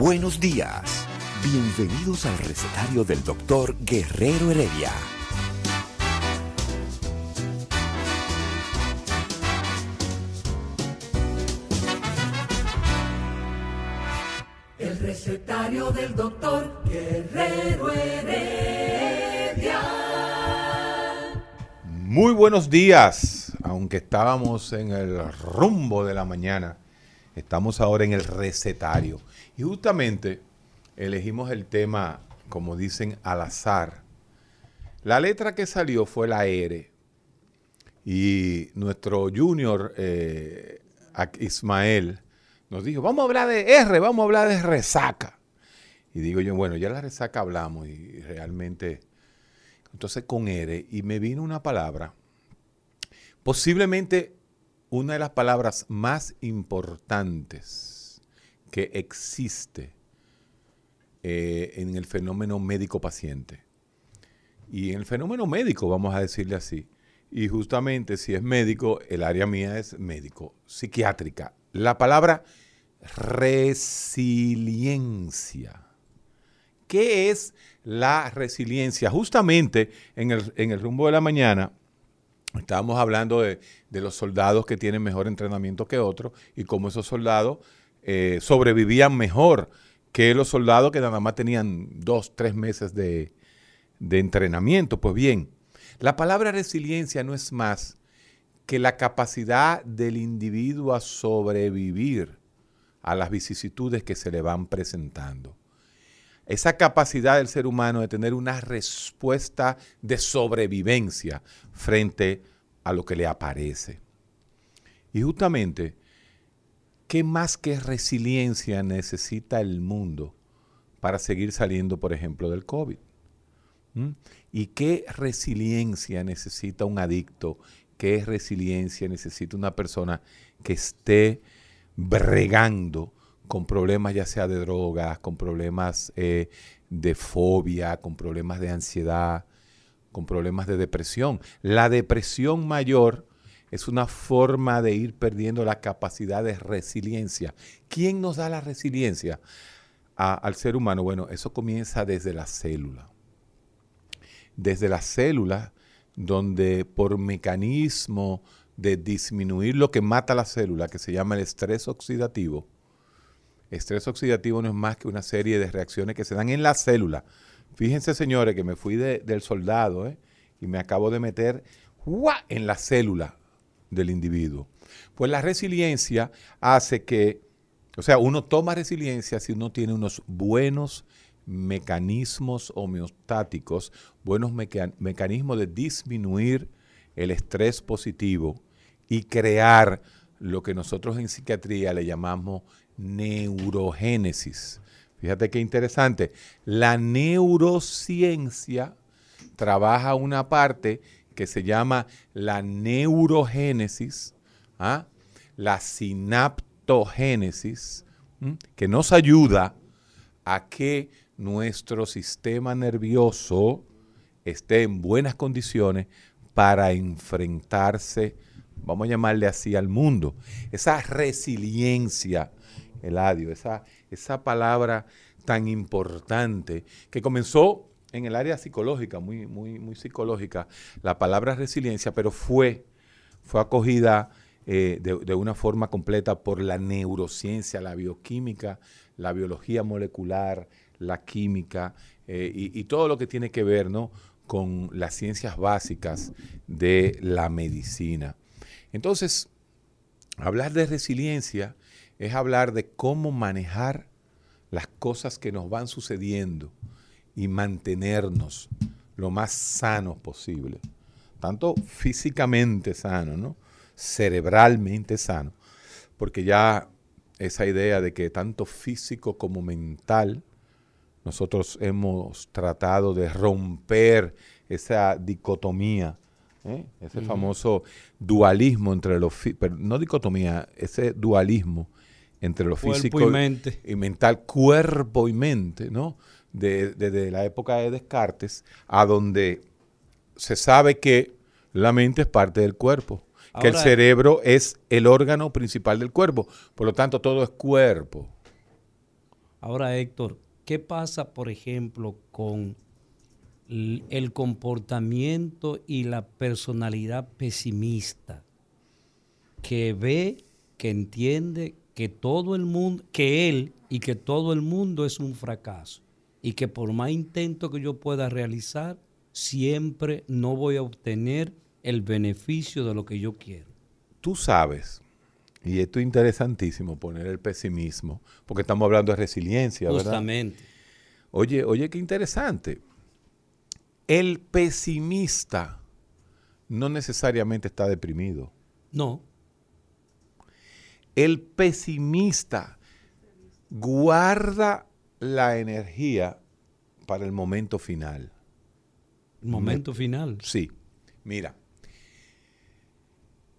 Buenos días. Bienvenidos al recetario del doctor Guerrero Heredia. El recetario del doctor Guerrero Heredia. Muy buenos días, aunque estábamos en el rumbo de la mañana, estamos ahora en el recetario. Y justamente elegimos el tema, como dicen, al azar. La letra que salió fue la R. Y nuestro junior eh, Ismael nos dijo, vamos a hablar de R, vamos a hablar de resaca. Y digo yo, bueno, ya la resaca hablamos y realmente, entonces con R, y me vino una palabra, posiblemente una de las palabras más importantes que existe eh, en el fenómeno médico-paciente. Y en el fenómeno médico, vamos a decirle así. Y justamente si es médico, el área mía es médico, psiquiátrica. La palabra resiliencia. ¿Qué es la resiliencia? Justamente en el, rumbo de la mañana estábamos hablando de, los soldados que tienen mejor entrenamiento que otros y cómo esos soldados eh, sobrevivían mejor que los soldados que nada más tenían dos, tres meses de, de entrenamiento. Pues bien, la palabra resiliencia no es más que la capacidad del individuo a sobrevivir a las vicisitudes que se le van presentando. Esa capacidad del ser humano de tener una respuesta de sobrevivencia frente a lo que le aparece. Y justamente ¿qué más que resiliencia necesita el mundo para seguir saliendo, por ejemplo, del COVID? ¿Mm? ¿Y qué resiliencia necesita un adicto? ¿Qué resiliencia necesita una persona que esté bregando con problemas ya sea de drogas, con problemas eh, de fobia, con problemas de ansiedad, con problemas de depresión? La depresión mayor es una forma de ir perdiendo la capacidad de resiliencia. ¿Quién nos da la resiliencia al ser humano? Bueno, eso comienza desde la célula. Desde la célula, donde por mecanismo de disminuir lo que mata la célula, que se llama el estrés oxidativo, estrés oxidativo no es más que una serie de reacciones que se dan en la célula. Fíjense, señores, que me fui del soldado ¿eh? y me acabo de meter en la célula del individuo. Pues la resiliencia hace que, o sea, uno toma resiliencia si uno tiene unos buenos mecanismos homeostáticos, buenos mecanismos de disminuir el estrés positivo y crear lo que nosotros en psiquiatría le llamamos neurogénesis. Fíjate qué interesante. La neurociencia trabaja una parte que se llama la neurogénesis, ¿ah? la sinaptogénesis, que nos ayuda a que nuestro sistema nervioso esté en buenas condiciones para enfrentarse, vamos a llamarle así, al mundo. Esa resiliencia, Eladio, esa, esa palabra tan importante que comenzó en el área psicológica, muy, muy, muy psicológica, la palabra resiliencia, pero fue, fue acogida eh, de, una forma completa por la neurociencia, la bioquímica, la biología molecular, la química eh, y, todo lo que tiene que ver ¿no? con las ciencias básicas de la medicina. Entonces, hablar de resiliencia es hablar de cómo manejar las cosas que nos van sucediendo y mantenernos lo más sanos posible. tanto físicamente sano, ¿no? cerebralmente sano, porque ya esa idea de que tanto físico como mental, nosotros hemos tratado de romper esa dicotomía, ¿eh? ese famoso dualismo entre lo no dicotomía, ese dualismo entre lo físico y, mente. y mental, cuerpo y mente, ¿no? Desde la época de Descartes, a donde se sabe que la mente es parte del cuerpo, que el cerebro es el órgano principal del cuerpo, por lo tanto todo es cuerpo. Ahora, Héctor, ¿qué pasa, por ejemplo, con el comportamiento y la personalidad pesimista que ve, que entiende que todo el mundo, que él y que todo el mundo es un fracaso y que por más intento que yo pueda realizar, siempre no voy a obtener el beneficio de lo que yo quiero. Tú sabes, y esto es interesantísimo, poner el pesimismo, porque estamos hablando de resiliencia, Justamente. Oye, oye, qué interesante. El pesimista no necesariamente está deprimido. No. El pesimista guarda la energía para el momento final. ¿El momento final? Sí. Mira,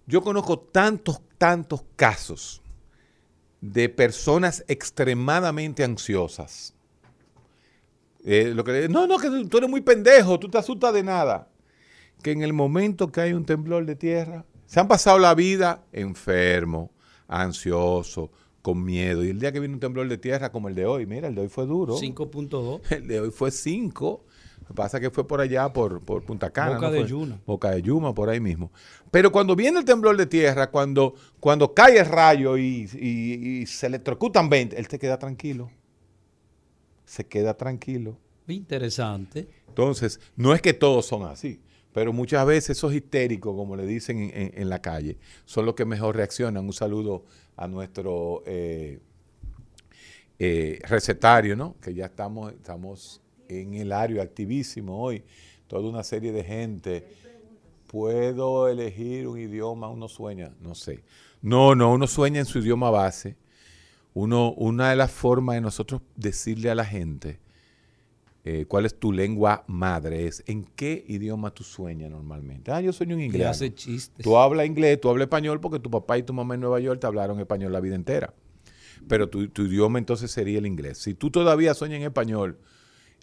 yo conozco tantos, tantos casos de personas extremadamente ansiosas. Eh, lo que, no, no, que tú eres muy pendejo, tú te asustas de nada. Que en el momento que hay un temblor de tierra, se han pasado la vida enfermo, ansioso, con miedo. Y el día que viene un temblor de tierra como el de hoy, mira, el de hoy fue duro. 5.2. El de hoy fue 5. Pasa que fue por allá, por, por Punta Cana. Boca de Yuma. Boca de Yuma, por ahí mismo. Pero cuando viene el temblor de tierra, cuando, cuando cae el rayo y, y, se electrocutan 20, él te queda tranquilo. Se queda tranquilo. Interesante. Entonces, no es que todos son así, pero muchas veces esos histéricos, como le dicen en, la calle, son los que mejor reaccionan. Un saludo a nuestro eh, eh, recetario, ¿no? Que ya estamos, estamos en el área activísimo hoy, toda una serie de gente. ¿Puedo elegir un idioma? Uno sueña, no sé. No, no, uno sueña en su idioma base. Uno, una de las formas de nosotros decirle a la gente eh, cuál es tu lengua madre es en qué idioma tú sueñas normalmente. Ah, yo sueño en inglés. hace chistes. Tú hablas inglés, tú hablas español porque tu papá y tu mamá en Nueva York te hablaron español la vida entera. Pero tu, tu idioma entonces sería el inglés. Si tú todavía sueñas en español,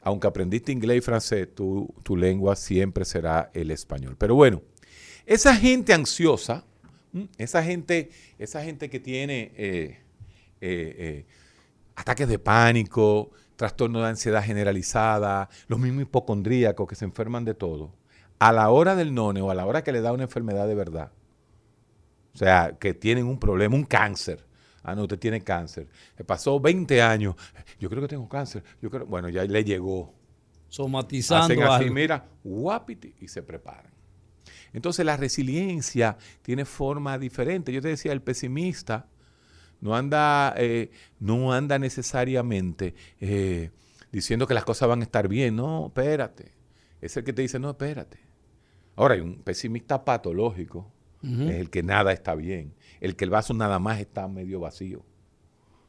aunque aprendiste inglés y francés, tu, lengua siempre será el español. Pero bueno, esa gente ansiosa, esa gente, esa gente que tiene eh, eh, ataques de pánico, trastorno de ansiedad generalizada, los mismos hipocondríacos que se enferman de todo, a la hora del none o a la hora que le da una enfermedad de verdad, o sea, que tienen un problema, un cáncer, Ah, no, usted tiene cáncer. Me pasó 20 años. Yo creo que tengo cáncer. Yo creo, bueno, ya le llegó. Somatizando. Hacen así, mira, guapiti, y se preparan. Entonces la resiliencia tiene forma diferente. Yo te decía, el pesimista no anda, eh, no anda necesariamente eh, diciendo que las cosas van a estar bien. No, espérate. Es el que te dice, no, espérate. Ahora hay un pesimista patológico, es el que nada está bien el que el vaso nada más está medio vacío.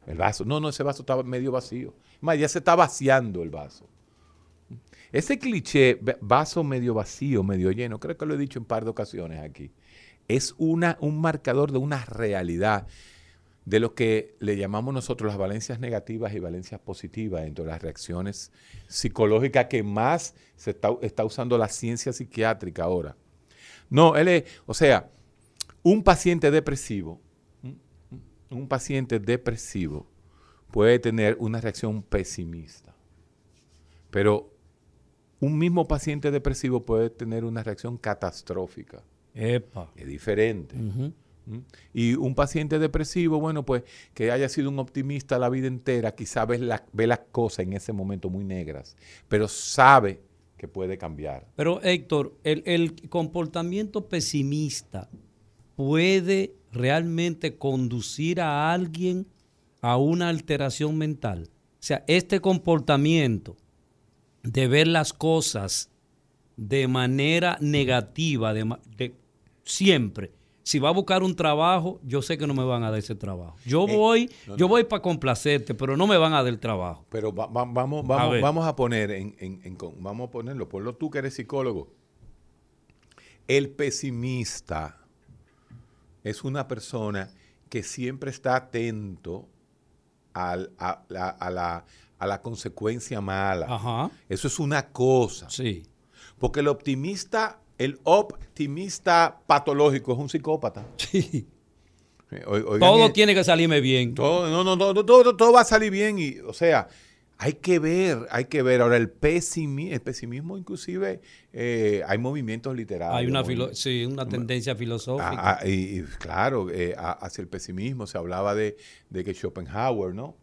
El vaso, no, no, ese vaso está medio vacío. Más, ya se está vaciando el vaso. Ese cliché, vaso medio vacío, medio lleno, creo que lo he dicho en un par de ocasiones aquí, es una, un marcador de una realidad de lo que le llamamos nosotros las valencias negativas y valencias positivas, entre las reacciones psicológicas que más se está, está usando la ciencia psiquiátrica ahora. No, él es, o sea, un paciente depresivo, un paciente depresivo puede tener una reacción pesimista, pero un mismo paciente depresivo puede tener una reacción catastrófica. Epa. Es diferente. Y un paciente depresivo, bueno, pues que haya sido un optimista la vida entera, quizá ve, ve las cosas en ese momento muy negras, pero sabe que puede cambiar. Pero Héctor, el, el comportamiento pesimista puede realmente conducir a alguien a una alteración mental. O sea, este comportamiento de ver las cosas de manera negativa, de, siempre. Si va a buscar un trabajo, yo sé que no me van a dar ese trabajo. Yo Eh, voy, no, yo no. voy para complacerte, pero no me van a dar el trabajo. Pero va- va- vamos, A vamos, vamos a poner en, en- en con- vamos a ponerlo, ponlo tú que eres psicólogo. El pesimista es una persona que siempre está atento al- a, la, a la- a la consecuencia mala. Ajá. Eso es una cosa. Sí. Porque el optimista, el optimista patológico es un psicópata. Sí. Oigan, Todo tiene que salirme bien. todo, no, no, no, todo, todo- todo va a salir bien. Y, o sea, hay que ver, hay que ver. Ahora, el, pesimi- el pesimismo, inclusive, eh, hay movimientos literarios. Hay una, filo- sí, una tendencia filosófica. Ah, ah, y, y claro, eh, hacia el pesimismo se hablaba de, de que Schopenhauer, ¿no?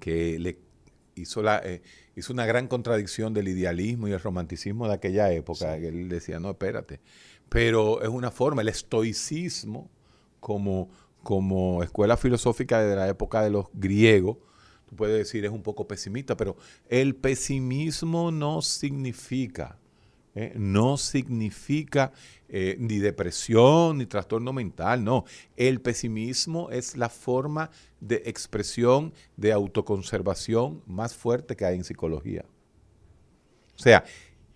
Que le hizo, la, eh, hizo una gran contradicción del idealismo y el romanticismo de aquella época. Él decía, no, espérate. Pero es una forma, el estoicismo como, como escuela filosófica de la época de los griegos, tú puedes decir es un poco pesimista, pero el pesimismo no significa, ¿eh? no significa eh, ni depresión ni trastorno mental, no. El pesimismo es la forma de expresión de autoconservación más fuerte que hay en psicología. O sea,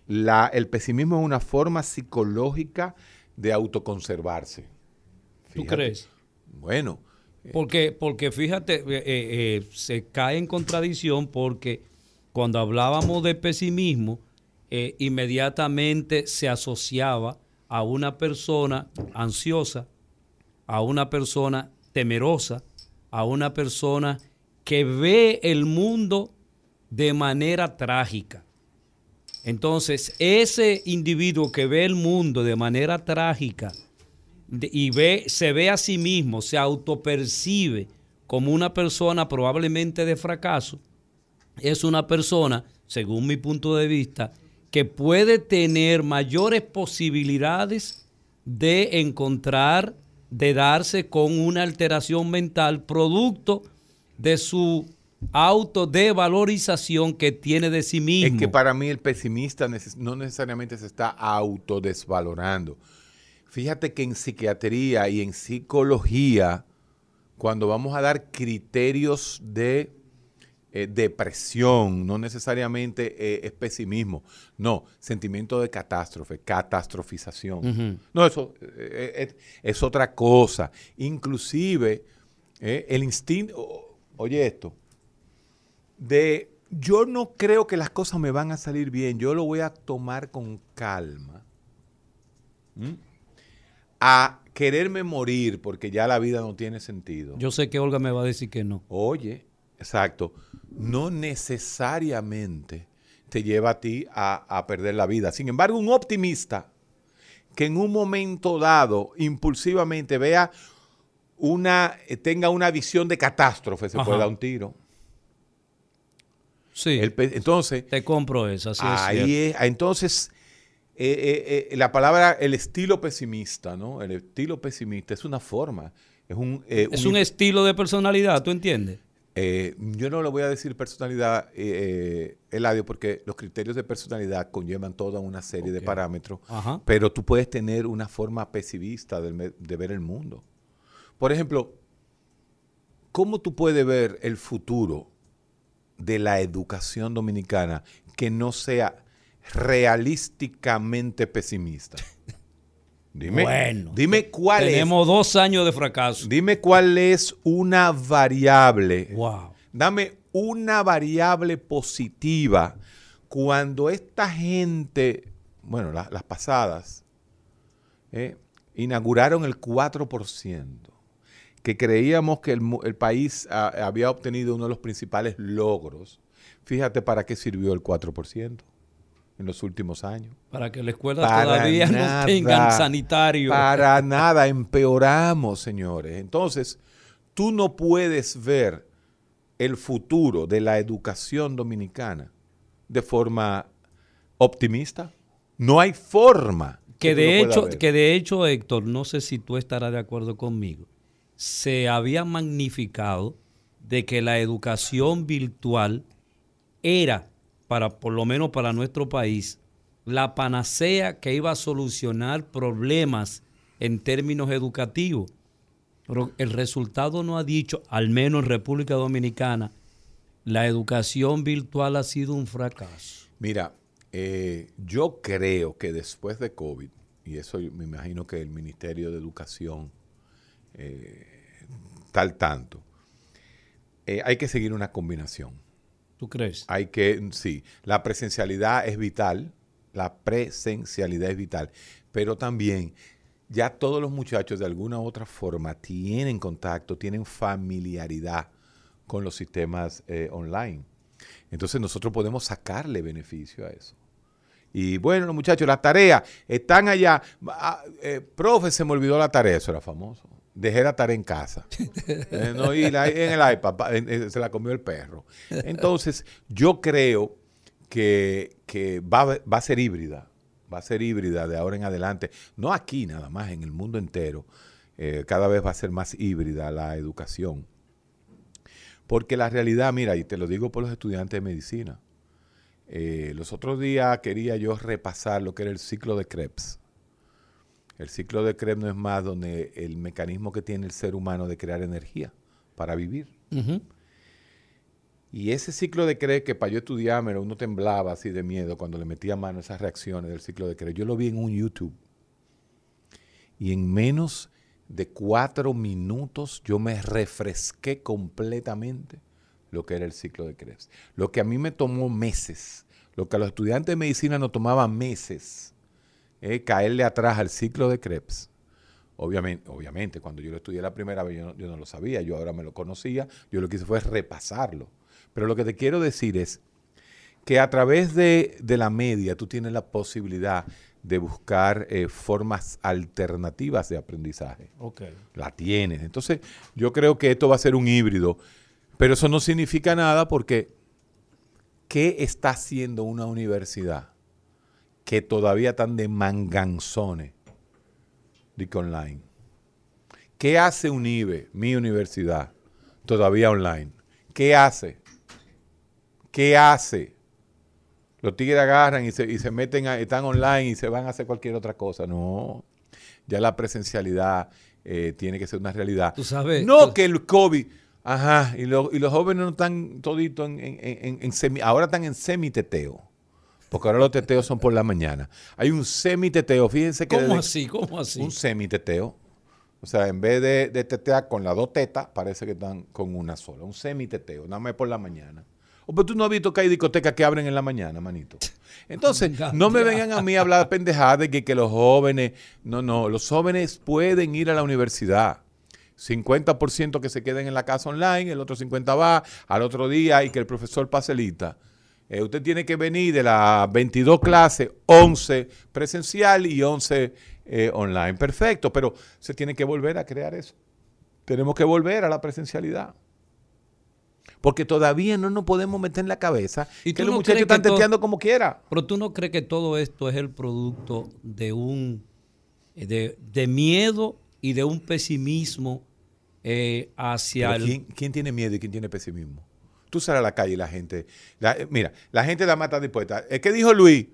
la- el pesimismo es una forma psicológica de autoconservarse. ¿Tú crees? Bueno, Porque, porque fíjate, eh, eh, eh, se cae en contradicción porque cuando hablábamos de pesimismo, eh, inmediatamente se asociaba a una persona ansiosa, a una persona temerosa, a una persona que ve el mundo de manera trágica. Entonces, ese individuo que ve el mundo de manera trágica y ve, se ve a sí mismo, se autopercibe como una persona probablemente de fracaso, es una persona, según mi punto de vista, que puede tener mayores posibilidades de encontrar, de darse con una alteración mental producto de su autodevalorización que tiene de sí mismo. Es que para mí el pesimista no necesariamente se está autodesvalorando. Fíjate que en psiquiatría y en psicología, cuando vamos a dar criterios de eh, depresión, no necesariamente eh, es pesimismo, no, sentimiento de catástrofe, catastrofización. No, eso eh, es, es otra cosa. Inclusive el instinto, oye esto, de yo no creo que las cosas me van a salir bien, yo lo voy a tomar con calma. ¿Mm? A quererme morir porque ya la vida no tiene sentido. Yo sé que Olga me va a decir que no. Oye, exacto, no necesariamente te lleva a ti a, a perder la vida. Sin embargo, un optimista que en un momento dado, impulsivamente, vea una, eh, tenga una visión de catástrofe, se Ajá. puede dar un tiro. Sí, El entonces, te compro eso, así es ahí es, entonces, eh, eh, eh, la palabra, el estilo pesimista, ¿no? El estilo pesimista es una forma, es un... Es un estilo de personalidad, ¿tú entiendes? Eh, yo no le voy a decir personalidad, eh, eh, Eladio, porque los criterios de personalidad conllevan toda una serie de parámetros, Ajá. pero tú puedes tener una forma pesimista de, ver el mundo. Por ejemplo, ¿cómo tú puedes ver el futuro de la educación dominicana que no sea realísticamente pesimista? Dime, Bueno, dime cuál es. Tenemos dos años de fracaso. Dime cuál es una variable. Wow. Dame una variable positiva cuando esta gente, bueno, la- las pasadas, eh, inauguraron el 4%, que creíamos que el país ah, había obtenido uno de los principales logros. Fíjate para qué sirvió el 4% en los últimos años. Para que la escuela Para todavía nada. no tengan sanitario. Para nada, empeoramos, señores. Entonces, tú no puedes ver el futuro de la educación dominicana de forma optimista. No hay forma. que de hecho, ver. que de hecho, Héctor, no sé si tú estarás de acuerdo conmigo. Se había magnificado de que la educación virtual era, para, por lo menos para nuestro país, la panacea que iba a solucionar problemas en términos educativos. Pero el resultado no ha dicho, al menos en República Dominicana, la educación virtual ha sido un fracaso. Mira, eh, yo creo que después de COVID, y eso me imagino que el Ministerio de Educación eh, tal tanto, eh, hay que seguir una combinación. ¿Tú crees? Hay que, sí, la presencialidad es vital, la presencialidad es vital, pero también ya todos los muchachos de alguna u otra forma tienen contacto, tienen familiaridad con los sistemas eh, online. Entonces nosotros podemos sacarle beneficio a eso. Y bueno, los muchachos, las tareas están allá. Ah, eh, profe, se me olvidó la tarea, eso era famoso. Dejé la tarea en casa. Eh, no, y en el iPad se la comió el perro. Entonces, yo creo que, va, va a ser híbrida. Va a ser híbrida de ahora en adelante. No aquí nada más, en el mundo entero. cada vez va a ser más híbrida la educación. Porque la realidad, mira, y te lo digo por los estudiantes de medicina, eh, los otros días quería yo repasar lo que era el ciclo de Krebs. El ciclo de Krebs no es más donde el mecanismo que tiene el ser humano de crear energía para vivir. Y ese ciclo de Krebs que para yo estudiarme uno temblaba así de miedo cuando le metía mano a esas reacciones del ciclo de Krebs. Yo lo vi en un YouTube. Y en menos de cuatro minutos yo me refresqué completamente lo que era el ciclo de Krebs. Lo que a mí me tomó meses, lo que a los estudiantes de medicina nos tomaba meses, eh, caerle atrás al ciclo de Krebs. Obviamente, obviamente, cuando yo lo estudié la primera vez yo no, lo sabía, yo ahora me lo conocía, yo lo que hice fue repasarlo. Pero lo que te quiero decir es que a través de, de la media tú tienes la posibilidad de buscar eh, formas alternativas de aprendizaje. Okay. La tienes. Entonces, yo creo que esto va a ser un híbrido, pero eso no significa nada porque ¿qué está haciendo una universidad que todavía están de manganzones de online? ¿Qué hace UNIBE, mi universidad, todavía online? ¿Qué hace? ¿Qué hace? Los tigres agarran y se, y se meten, están online y se van a hacer cualquier otra cosa. No, ya la presencialidad eh, tiene que ser una realidad. ¿Tú sabes? No que el COVID, ajá, y, y, los jóvenes no están toditos en, en, en, semi, ahora están en semiteteo. Porque ahora los teteos son por la mañana. Hay un semiteteo, fíjense que... ¿Cómo así? ¿Cómo así? Un semiteteo. O sea, en vez de, de tetear con las dos tetas, parece que están con una sola. Un semiteteo, nada más por la mañana. O pero tú no has visto que hay discotecas que abren en la mañana, manito. Entonces, no me vengan a mí a hablar pendejada de que, que los jóvenes, no, no, los jóvenes pueden ir a la universidad. 50% que se queden en la casa online, el otro 50% va al otro día y que el profesor pase lista. Eh, usted tiene que venir de las 22 clases, 11 presencial y 11 eh, online. Perfecto, pero se tiene que volver a crear eso. Tenemos que volver a la presencialidad. Porque todavía no nos podemos meter en la cabeza ¿Y que los muchachos están teteando como quiera. Pero tú no crees que todo esto es el producto de un de, de miedo y de un pesimismo eh, hacia el... ¿quién, ¿quién, tiene miedo y quién tiene pesimismo? Tú sales a la calle y la gente... Eh, mira, la gente la mata dispuesta. Es que dijo Luis,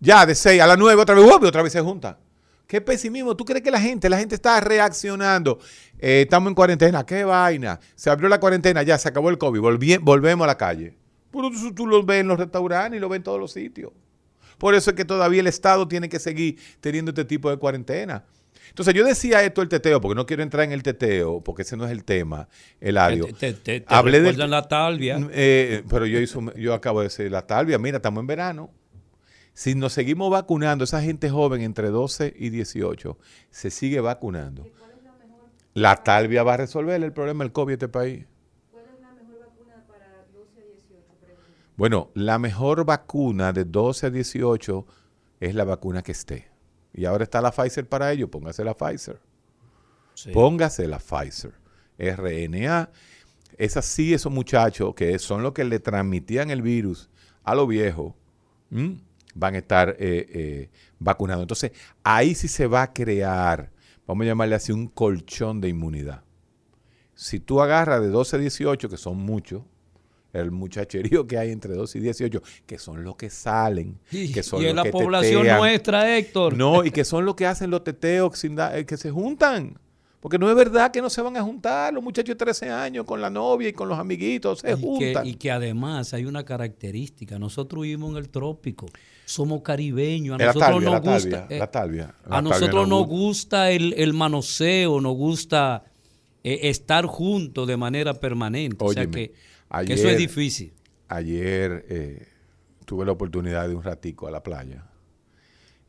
ya de 6 a las 9 otra vez, otra vez se junta. ¿Qué pesimismo? ¿Tú crees que la gente, la gente está reaccionando? Eh, estamos en cuarentena, qué vaina. Se abrió la cuarentena, ya se acabó el COVID, volvemos a la calle. Pero tú, tú lo ves en los restaurantes y lo ves en todos los sitios. Por eso es que todavía el Estado tiene que seguir teniendo este tipo de cuarentena. Entonces yo decía esto el teteo, porque no quiero entrar en el teteo, porque ese no es el tema, el audio. Te, te, te Hablé de la talvia. Eh, pero yo, hizo, yo acabo de decir la talvia, mira, estamos en verano. Si nos seguimos vacunando, esa gente joven entre 12 y 18 se sigue vacunando. La, la talvia va a resolver el problema del COVID en este país. ¿Cuál es la mejor vacuna para 12 a 18? Bueno, la mejor vacuna de 12 a 18 es la vacuna que esté. Y ahora está la Pfizer para ello, póngase la Pfizer. Sí. Póngase la Pfizer. RNA. Es así esos muchachos que son los que le transmitían el virus a los viejos van a estar eh, eh, vacunados. Entonces, ahí sí se va a crear, vamos a llamarle así, un colchón de inmunidad. Si tú agarras de 12 a 18, que son muchos, el muchacherío que hay entre 12 y 18, que son los que salen, Y, que son y los es la que población tetean. nuestra, Héctor. No, y que son los que hacen los teteos eh, que se juntan. Porque no es verdad que no se van a juntar los muchachos de 13 años con la novia y con los amiguitos, se y, que, juntan. y que además hay una característica. Nosotros vivimos en el trópico. Somos caribeños. A la nosotros talvia, nos gusta. talvia, eh, la talvia. La a nosotros nos gusta. el, el manoseo, nos gusta eh, estar juntos de manera permanente. o sea que, eso es difícil. Ayer eh, tuve la oportunidad de un ratico a la playa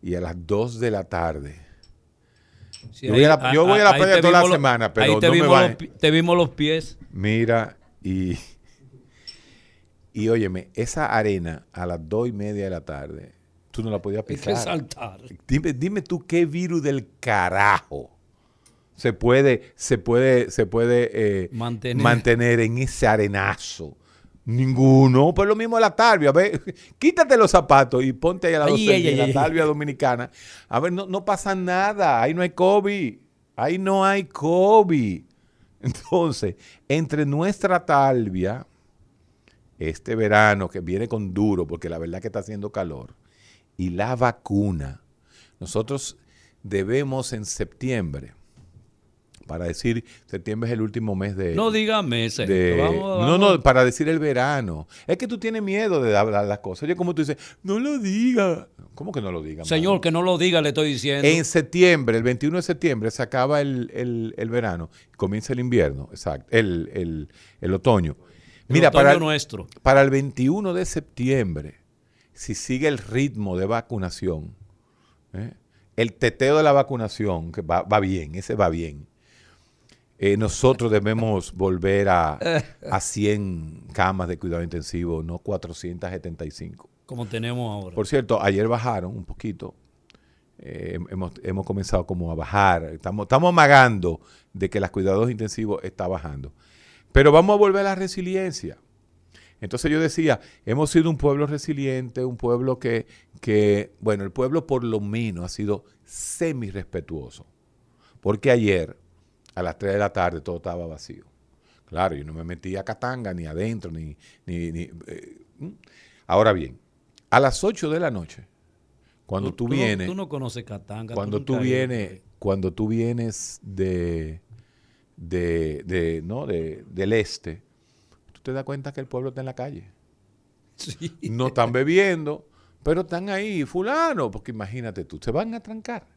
y a las 2 de la tarde. Sí, yo voy a la- yo voy a la ahí playa toda la los- semana, pero ahí te no me vimos los baño. pi- te vimos los pies. Mira, y, y óyeme, esa arena a las 2 y media de la tarde, tú no la podías Hay que pisar. saltar. Dime, dime tú qué virus del carajo se puede, se puede, se puede eh, Mantener. mantener en ese arenazo. Ninguno, pues lo mismo la talvia. A ver, quítate los zapatos y ponte ahí a la, Ay, ay, en ay, la ay. talvia dominicana. A ver, no, no pasa nada. Ahí no hay COVID. Ahí no hay COVID. Entonces, entre nuestra talvia, este verano que viene con duro, porque la verdad que está haciendo calor, y la vacuna, nosotros debemos en septiembre, para decir, septiembre es el último mes de... No digas meses. de- Vamos- no, vamos- no, para decir el verano. Es que tú tienes miedo de hablar las cosas. Oye, como tú dices, no lo diga. ¿Cómo que no lo diga? Señor, mano? que no lo diga, le estoy diciendo. En septiembre, el 21 de septiembre, se acaba el, el- el verano, comienza el invierno, exacto, el, el- el otoño. El Mira, otoño para, el- nuestro. para el 21 de septiembre, si sigue el ritmo de vacunación, ¿eh? el teteo de la vacunación, que va, va bien, ese va bien, eh, nosotros debemos volver a, a 100 camas de cuidado intensivo, no 475. Como tenemos ahora. Por cierto, ayer bajaron un poquito. Eh, hemos, hemos comenzado como a bajar. Estamos, estamos amagando de que los cuidados intensivos está bajando. Pero vamos a volver a la resiliencia. Entonces yo decía, hemos sido un pueblo resiliente, un pueblo que, que, bueno, el pueblo por lo menos ha sido semi-respetuoso. Porque ayer, a las 3 de la tarde, todo estaba vacío. Claro, yo no me metí a Catanga, ni adentro, ni... ni, ni, eh. Ahora bien, a las 8 de la noche, cuando tú, vienes, Tú no conoces Catanga. cuando tú vienes, ahí. cuando tú vienes de, de, de, ¿no? de, del este, tú te das cuenta que el pueblo está en la calle. Sí. No están bebiendo, pero están ahí, fulano, porque imagínate tú, se van a trancar.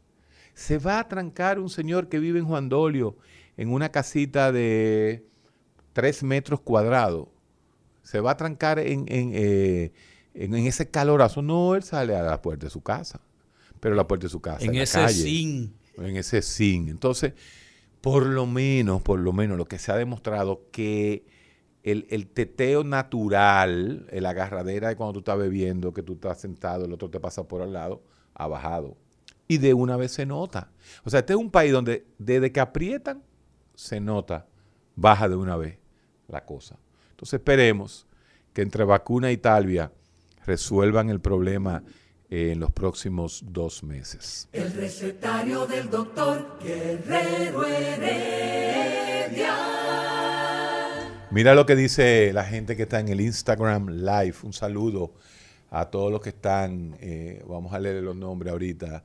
Se va a trancar un señor que vive en Juan Dolio, en una casita de tres metros cuadrados. Se va a trancar en, en, eh, en- en ese calorazo. No, él sale a la puerta de su casa, pero la puerta de su casa En la ese calle sin. en ese sin. Entonces, por lo menos, por lo menos, lo que se ha demostrado que el, el teteo natural, la agarradera de cuando tú estás bebiendo, que tú estás sentado, el otro te pasa por al lado, ha bajado. Y de una vez se nota. O sea, este es un país donde desde que aprietan, se nota, baja de una vez la cosa. Entonces esperemos que entre vacuna y talvia resuelvan el problema en los próximos dos meses. El recetario del doctor Guerrero Heredia. Mira lo que dice la gente que está en el Instagram Live. Un saludo a todos los que están. eh, vamos a leer los nombres ahorita.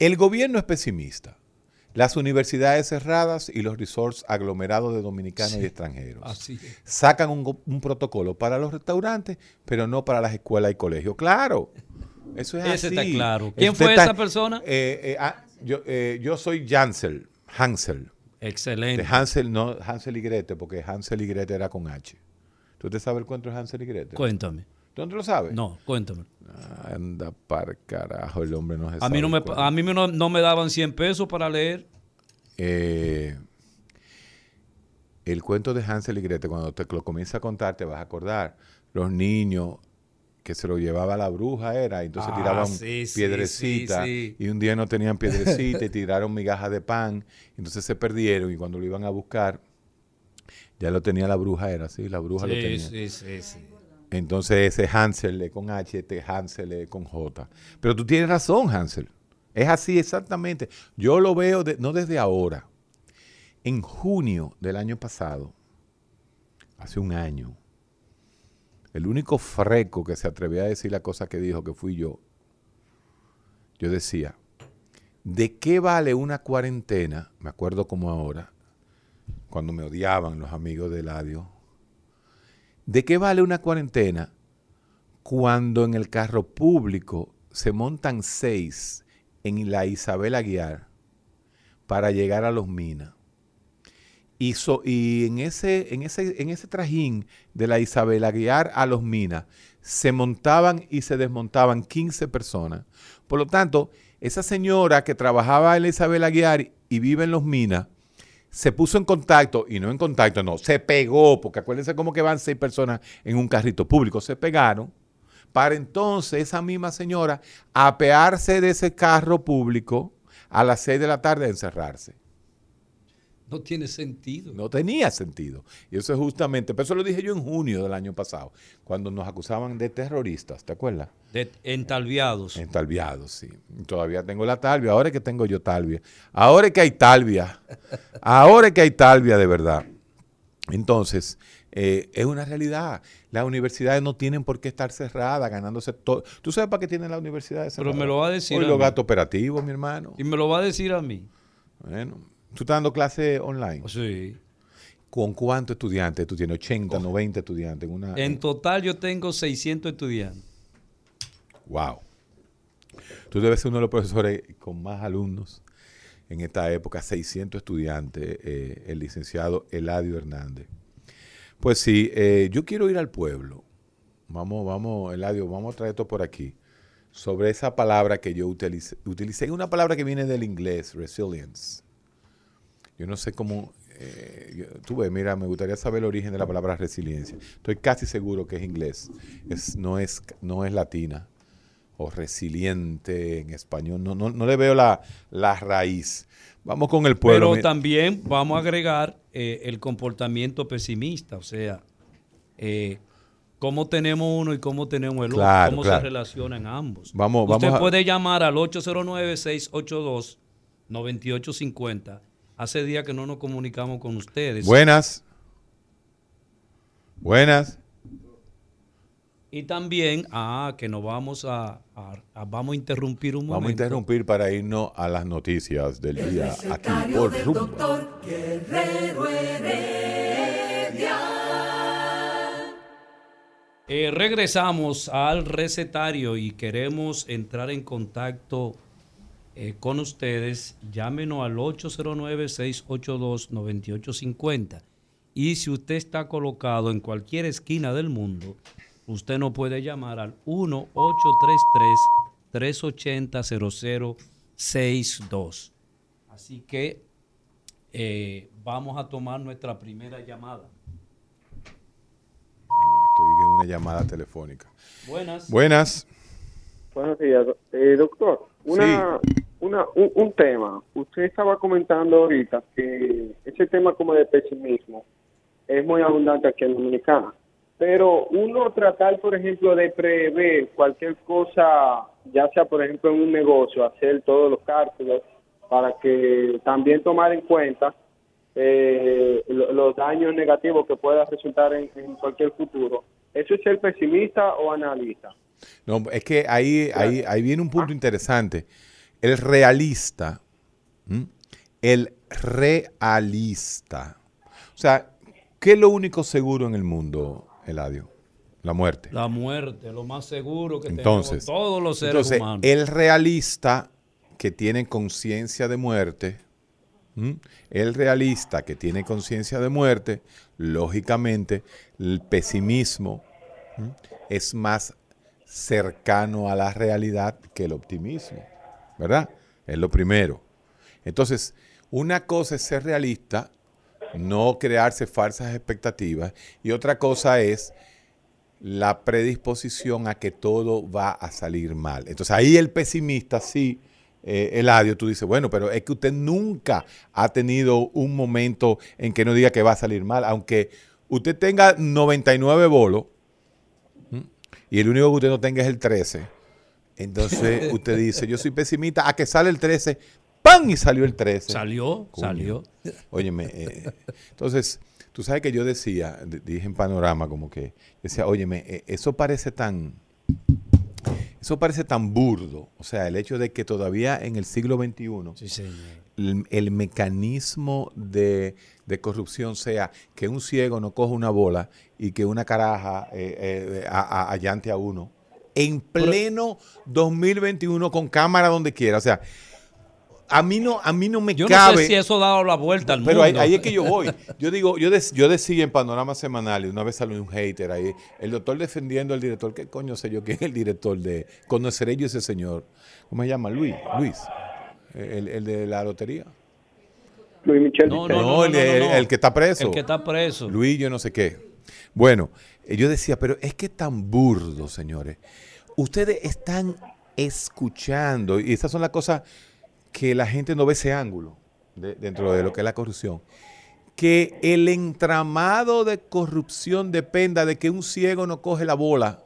El gobierno es pesimista. Las universidades cerradas y los resorts aglomerados de dominicanos y extranjeros. Así es. Sacan un, protocolo para los restaurantes, pero no para las escuelas y colegios. Claro. Eso es Ese así. está claro. ¿Quién Usted fue está- esa persona? Eh, eh, ah, yo, eh, yo soy Jansel, Hansel. De Excelente. Hansel, no Hansel y Grete, porque Hansel y Grete era con H. ¿Tú te sabes el cuento de Hansel y Grete? Cuéntame. ¿Tú no lo sabes? No, cuéntame. Anda para carajo, el hombre no se A sabe mí no me, a mí no, no me daban 100 pesos para leer. Eh, el cuento de Hansel y Grete, cuando te lo comienza a contar, te vas a acordar. Los niños que se lo llevaba la bruja era, y entonces Ah, tiraban sí, sí, piedrecita, sí, sí. y un día no tenían piedrecita y tiraron migajas de pan, entonces se perdieron y cuando lo iban a buscar, ya lo tenía la bruja, era así, la bruja lo Sí, tenía. sí, sí, sí. Entonces ese Hansel con H, este Hansel con J. Pero tú tienes razón, Hansel. Es así exactamente. Yo lo veo no desde ahora. En junio del año pasado, hace un año, el único freco que se atrevía a decir la cosa que dijo, que fui yo, yo decía, ¿de qué vale una cuarentena? Me acuerdo como ahora, cuando me odiaban los amigos de Ladio. ¿De qué vale una cuarentena cuando en el carro público se montan seis en la Isabel Aguiar para llegar a los minas? Y, en, ese, en, ese, en ese trajín de la Isabel Aguiar a los minas se montaban y se desmontaban 15 personas. Por lo tanto, esa señora que trabajaba en la Isabel Aguiar y vive en los minas, se puso en contacto, y no en contacto, no, se pegó, porque acuérdense cómo que van seis personas en un carrito público, se pegaron, para entonces esa misma señora apearse de ese carro público a las seis de la tarde a encerrarse. No tiene sentido. No tenía sentido. Y eso es justamente, pero eso lo dije yo en junio del año pasado, cuando nos acusaban de terroristas, ¿te acuerdas? De- entalviados. En talviados, sí. Todavía tengo la talvia, ahora es que tengo yo talvia. Ahora es que hay talvia. Ahora es que hay talvia de verdad. Entonces, eh, es una realidad. Las universidades no tienen por qué estar cerradas, ganándose todo. ¿Tú sabes para qué tienen las universidades Pero me lo va a decir Hoy a los mí. gastos operativos, mi hermano. Y me lo va a decir a mí. Bueno, tú estás dando clase online. Sí. ¿Con cuántos estudiantes tú tienes? 80, 90 estudiantes en una... En total yo tengo 600 estudiantes. Wow. Tú debes ser uno de los profesores con más alumnos en esta época, 600 estudiantes, eh, el licenciado Eladio Hernández. Pues sí, eh, yo quiero ir al pueblo. Vamos, vamos, Eladio, vamos a traer esto por aquí. Sobre esa palabra que yo utilicé. Utilicé una palabra que viene del inglés, resilience. Yo no sé cómo. eh, tú ves, mira, me gustaría saber el origen de la palabra resiliencia. Estoy casi seguro que es inglés. Es, no, es, no es latina o resiliente en español. No, no, no le veo la, la raíz. Vamos con el pueblo. Pero también vamos a agregar eh, el comportamiento pesimista, o sea, eh, cómo tenemos uno y cómo tenemos el otro, Claro, cómo claro. se relacionan ambos. Vamos- Usted vamos a- puede llamar al 809-682-9850. Hace días que no nos comunicamos con ustedes. Buenas. Buenas. Y también, ah, que nos vamos a, a- a- vamos a interrumpir un momento. Vamos a interrumpir para irnos a las noticias del día aquí Recetario por del doctor Guerrero Heredia. Eh, regresamos al recetario y queremos entrar en contacto eh, con ustedes. Llámenos al 809-682-9850. Y si usted está colocado en cualquier esquina del mundo, usted nos puede llamar al 1-833-380-0062. Así que eh, vamos a tomar nuestra primera llamada. Estoy en una llamada telefónica. Buenas. Buenas. Buenos días, eh, doctor. Una, una, un, un tema. Usted estaba comentando ahorita que ese tema como de pesimismo es muy abundante aquí en Dominicana. Pero uno tratar, por ejemplo, de prever cualquier cosa, ya sea, por ejemplo, en un negocio, hacer todos los cálculos para que también tomar en cuenta eh, lo- los daños negativos que pueda resultar en, en cualquier futuro. ¿Eso es ser pesimista o analista? No, es que ahí, ahí, ahí viene un punto interesante. El realista, ¿m? el realista. O sea, ¿qué es lo único seguro en el mundo, Eladio? La muerte. La muerte, lo más seguro que Entonces, tenemos todos los seres entonces humanos. el realista que tiene conciencia de muerte, ¿m? el realista que tiene conciencia de muerte, lógicamente el pesimismo ¿m? es más cercano a la realidad que el optimismo, ¿verdad? Es lo primero. Entonces, una cosa es ser realista, no crearse falsas expectativas, y otra cosa es la predisposición a que todo va a salir mal. Entonces ahí el pesimista sí, eh, Eladio, tú dices, bueno, pero es que usted nunca ha tenido un momento en que no diga que va a salir mal, aunque usted tenga 99 bolos. Y el único que usted no tenga es el 13. Entonces usted dice, yo soy pesimista, a que sale el 13, ¡pam! Y salió el 13. Salió, Coño. salió. Óyeme, eh, entonces Tú sabes que yo decía, dije en panorama como que, decía, óyeme, eh, eso parece tan, eso parece tan burdo. O sea, el hecho de que todavía en el siglo XXI Sí, el, el mecanismo de, de corrupción sea que un ciego no coja una bola y que una caraja eh, eh, a- a- allante a uno. En pleno 2021 con cámara donde quiera. O sea, a mí no, a mí no me Yo cabe. no sé si eso ha dado la vuelta al Pero ahí, mundo. ahí es que yo voy. Yo digo, yo, yo decía en Panorama Semanal, y una vez salió un hater ahí, el doctor defendiendo al director, ¿qué coño sé yo quién es el director de Conoceré yo ese señor? ¿Cómo se llama? Luis, Luis, el, el de la lotería. Luis Michel No, Vicente. No, el, que está preso. El que está preso. Luis, yo no sé qué. Bueno, eh, yo decía, pero es que tan burdo, señores. Ustedes están escuchando, y estas son las cosas que la gente no ve ese ángulo de- dentro de lo que es la corrupción. Que el entramado de corrupción dependa de que un ciego no coge la bola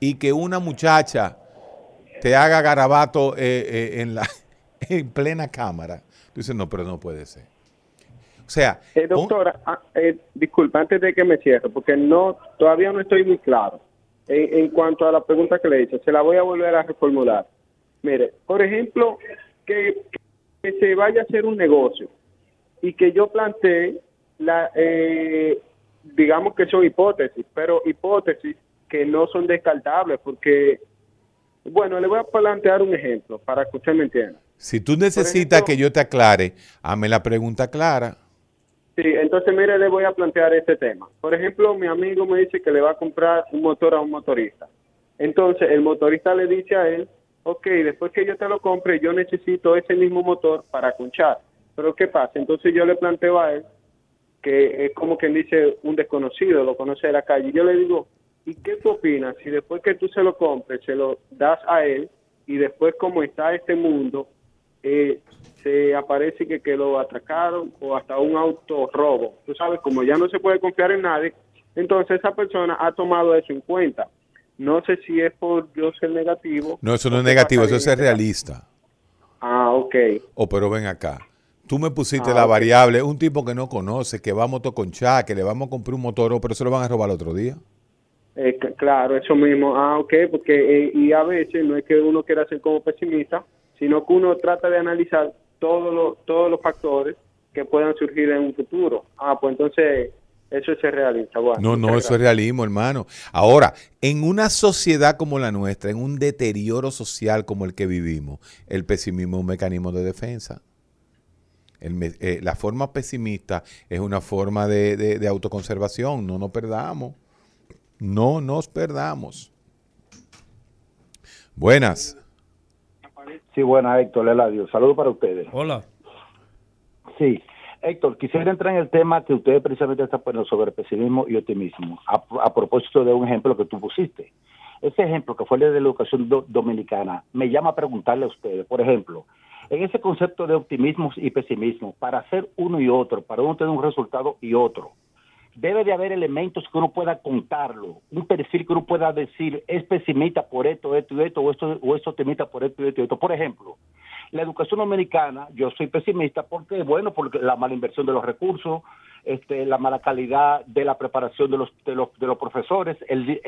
y que una muchacha te haga garabato eh, eh, en, la, en plena cámara. Dices, no, pero no puede ser. O sea, Eh, doctora, ah, eh, disculpa, antes de que me cierre, porque no todavía no estoy muy claro en, en cuanto a la pregunta que le hice. Se la voy a volver a reformular. Mire, por ejemplo, que, que se vaya a hacer un negocio y que yo plantee, la, eh, digamos que son hipótesis, pero hipótesis que no son descartables, porque, bueno, le voy a plantear un ejemplo para que usted me entienda. Si tú necesitas ejemplo- que yo te aclare, hazme la pregunta clara. Sí, entonces mire, le voy a plantear este tema. Por ejemplo, mi amigo me dice que le va a comprar un motor a un motorista. Entonces, el motorista le dice a él, ok, después que yo te lo compre, yo necesito ese mismo motor para conchar. Pero ¿qué pasa? Entonces yo le planteo a él que es como quien dice un desconocido, lo conoce de la calle. Y yo le digo, ¿y qué tú opinas si después que tú se lo compres, se lo das a él y después como está este mundo, eh, se aparece que, que lo atracaron o hasta un auto robo. Tú sabes, como ya no se puede confiar en nadie, entonces esa persona ha tomado eso en cuenta. No sé si es por yo ser negativo. No, eso no es negativo, eso es ser este realista. Ah, ok. O pero ven acá. Tú me pusiste Ah, la variable, un tipo que no conoce, que va a motoconchar, que le vamos a comprar un motor, pero se lo van a robar el otro día. Eh, claro, eso mismo. Ah, ok, porque eh, y a veces no es que uno quiera ser como pesimista, sino que uno trata de analizar todos los todos los factores que puedan surgir en un futuro. Ah, pues entonces eso es realista. Bueno, No, no, eso es realismo, hermano. Ahora, en una sociedad como la nuestra, en un deterioro social como el que vivimos, el pesimismo es un mecanismo de defensa. El eh, la forma pesimista es una forma de, de- de autoconservación. No nos perdamos. No nos perdamos. Buenas. Sí, buena, Héctor, Eladio. Saludos para ustedes. Hola. Sí, Héctor, quisiera entrar en el tema que usted precisamente está poniendo sobre pesimismo y optimismo, a, a propósito de un ejemplo que tú pusiste. Ese ejemplo que fue el de la educación do- dominicana, me llama a preguntarle a ustedes, por ejemplo, en ese concepto de optimismo y pesimismo, para hacer uno y otro, para uno tener un resultado y otro, debe de haber elementos que uno pueda contarlo, un perfil que uno pueda decir es pesimista por esto, esto y esto, o esto, o es optimista por esto y esto y esto. Por ejemplo, la educación dominicana, yo soy pesimista porque, bueno, porque la mala inversión de los recursos, este, la mala calidad de la preparación de los, de los, profesores, el,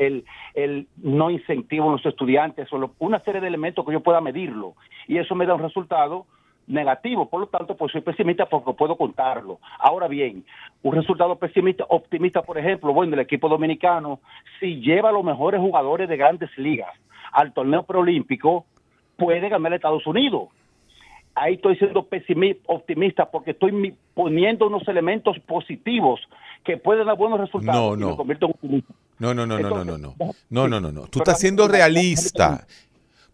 el, no incentivo a los estudiantes, una serie de elementos que yo pueda medirlo. Y eso me da un resultado negativo, por lo tanto, pues soy pesimista porque puedo contarlo. Ahora bien, un resultado pesimista, optimista, por ejemplo, bueno, el equipo dominicano, si lleva a los mejores jugadores de grandes ligas al torneo preolímpico, puede ganar a Estados Unidos. Ahí estoy siendo pesimista, optimista porque estoy poniendo unos elementos positivos que pueden dar buenos resultados. No, y no. me convierto en optimista. No, no, no, no, no, no, Entonces, no. No, no, no, no. Tú Pero estás siendo realista.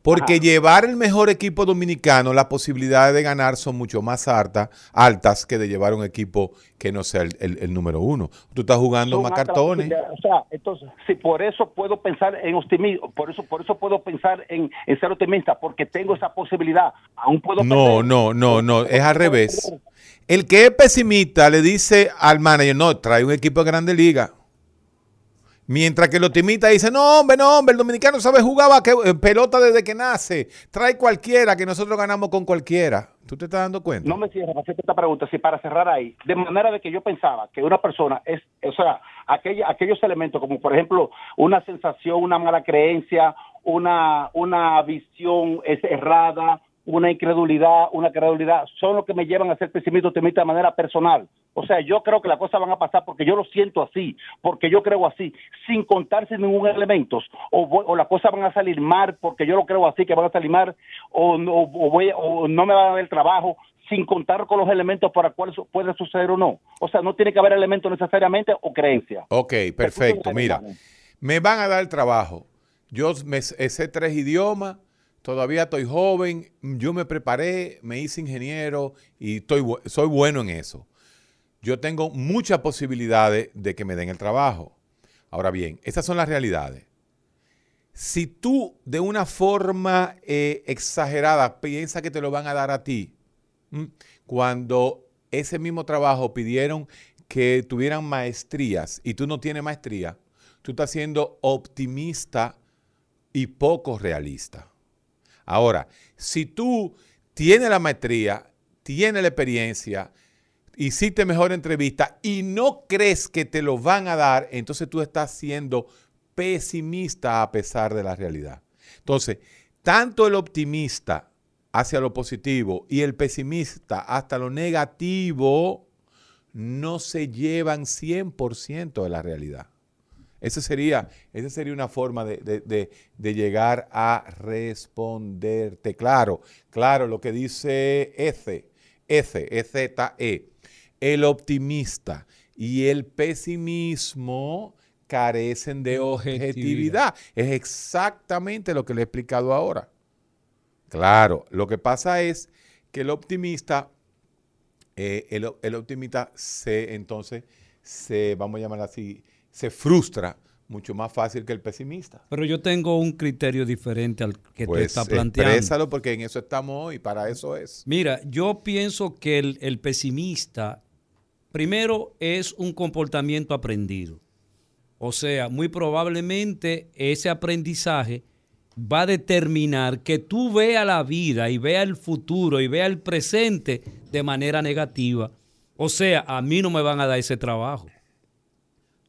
Porque Ajá. llevar el mejor equipo dominicano, las posibilidades de ganar son mucho más altas, altas que de llevar un equipo que no sea el, el- el número uno. Tú estás jugando son más cartones. O sea, entonces, sí, por eso puedo pensar en optimismo, por eso, por eso puedo pensar en, en ser optimista, porque tengo esa posibilidad. Aún puedo No, perder. no, no, no, es al revés. El que es pesimista le dice al manager, no, trae un equipo de grande liga. Mientras que el optimista dice, no, hombre, no, hombre, el dominicano sabe jugar que- eh, pelota desde que nace. Trae cualquiera, que nosotros ganamos con cualquiera. ¿Tú te estás dando cuenta? No me cierres hacerte esta pregunta, si para cerrar ahí, de manera de que yo pensaba que una persona es, o sea, aquella, aquellos elementos como por ejemplo una sensación, una mala creencia, una, una visión es errada, una incredulidad, una credulidad, son los que me llevan a ser pesimista optimista de manera personal. O sea, yo creo que las cosas van a pasar porque yo lo siento así, porque yo creo así, sin contarse ningún elemento, o, voy- o las cosas van a salir mal porque yo lo creo así, que van a salir mal, o, no- o voy, o no me va a dar el trabajo, sin contar con los elementos para cuáles puede suceder o no. O sea, no tiene que haber elementos necesariamente o creencia. Ok, perfecto. Mira, me van a dar trabajo. Yo me sé tres idiomas, todavía estoy joven, yo me preparé, me hice ingeniero y estoy, soy bueno en eso. Yo tengo muchas posibilidades de que me den el trabajo. Ahora bien, estas son las realidades. Si tú de una forma eh, exagerada piensas que te lo van a dar a ti, cuando ese mismo trabajo pidieron que tuvieran maestrías y tú no tienes maestría, tú estás siendo optimista y poco realista. Ahora, si tú tienes la maestría, tienes la experiencia, hiciste mejor entrevista y no crees que te lo van a dar, entonces tú estás siendo pesimista a pesar de la realidad. Entonces, tanto el optimista hacia lo positivo y el pesimista hasta lo negativo no se llevan 100% de la realidad. Esa sería, esa sería una forma de, de- de- de llegar a responderte. Claro, claro, lo que dice Eze, Eze, E-Z-E, el optimista y el pesimismo carecen de Objetividad. objetividad. Es exactamente lo que le he explicado ahora. Claro, lo que pasa es que el optimista, eh, el, el optimista se, entonces, se, vamos a llamarlo así, se frustra mucho más fácil que el pesimista. Pero yo tengo un criterio diferente al que tú Pues estás planteando. exprésalo porque en eso estamos hoy, para eso es. Mira, yo pienso que el, el pesimista, primero, es un comportamiento aprendido. O sea, muy probablemente ese aprendizaje va a determinar que tú veas la vida y veas el futuro y veas el presente de manera negativa. O sea, a mí no me van a dar ese trabajo.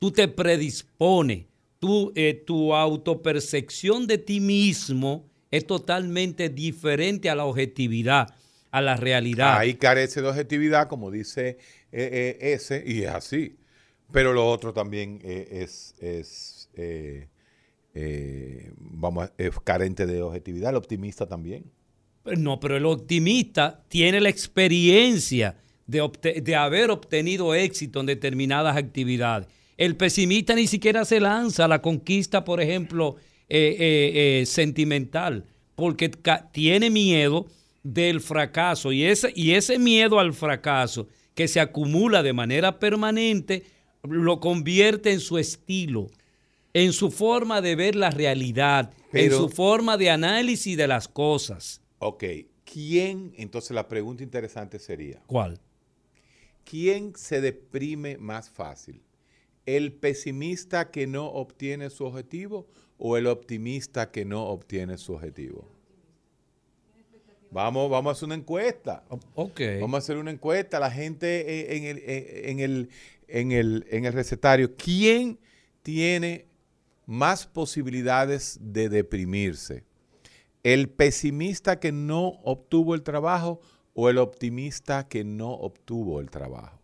Tú te predispones, tú, eh, tu autopercepción de ti mismo es totalmente diferente a la objetividad, a la realidad. Ahí carece de objetividad, como dice eh, eh, ese, y es así. Pero lo otro también es, es, vamos, a- es carente de objetividad. El optimista también. No, pero el optimista tiene la experiencia de, de haber obtenido éxito en determinadas actividades. El pesimista ni siquiera se lanza a la conquista, por ejemplo, eh, eh, eh, sentimental, porque tiene miedo del fracaso y ese, y ese miedo al fracaso que se acumula de manera permanente lo convierte en su estilo, en su forma de ver la realidad, Pero- en su forma de análisis de las cosas. Ok, ¿quién? Entonces la pregunta interesante sería, ¿Cuál? ¿quién se deprime más fácil? ¿El pesimista que no obtiene su objetivo o el optimista que no obtiene su objetivo? Vamos, vamos a hacer una encuesta. Ok. Vamos a hacer una encuesta. La gente eh, en el, eh, en el, en el, en el recetario, ¿quién tiene más posibilidades de deprimirse? ¿El pesimista que no obtuvo el trabajo o el optimista que no obtuvo el trabajo?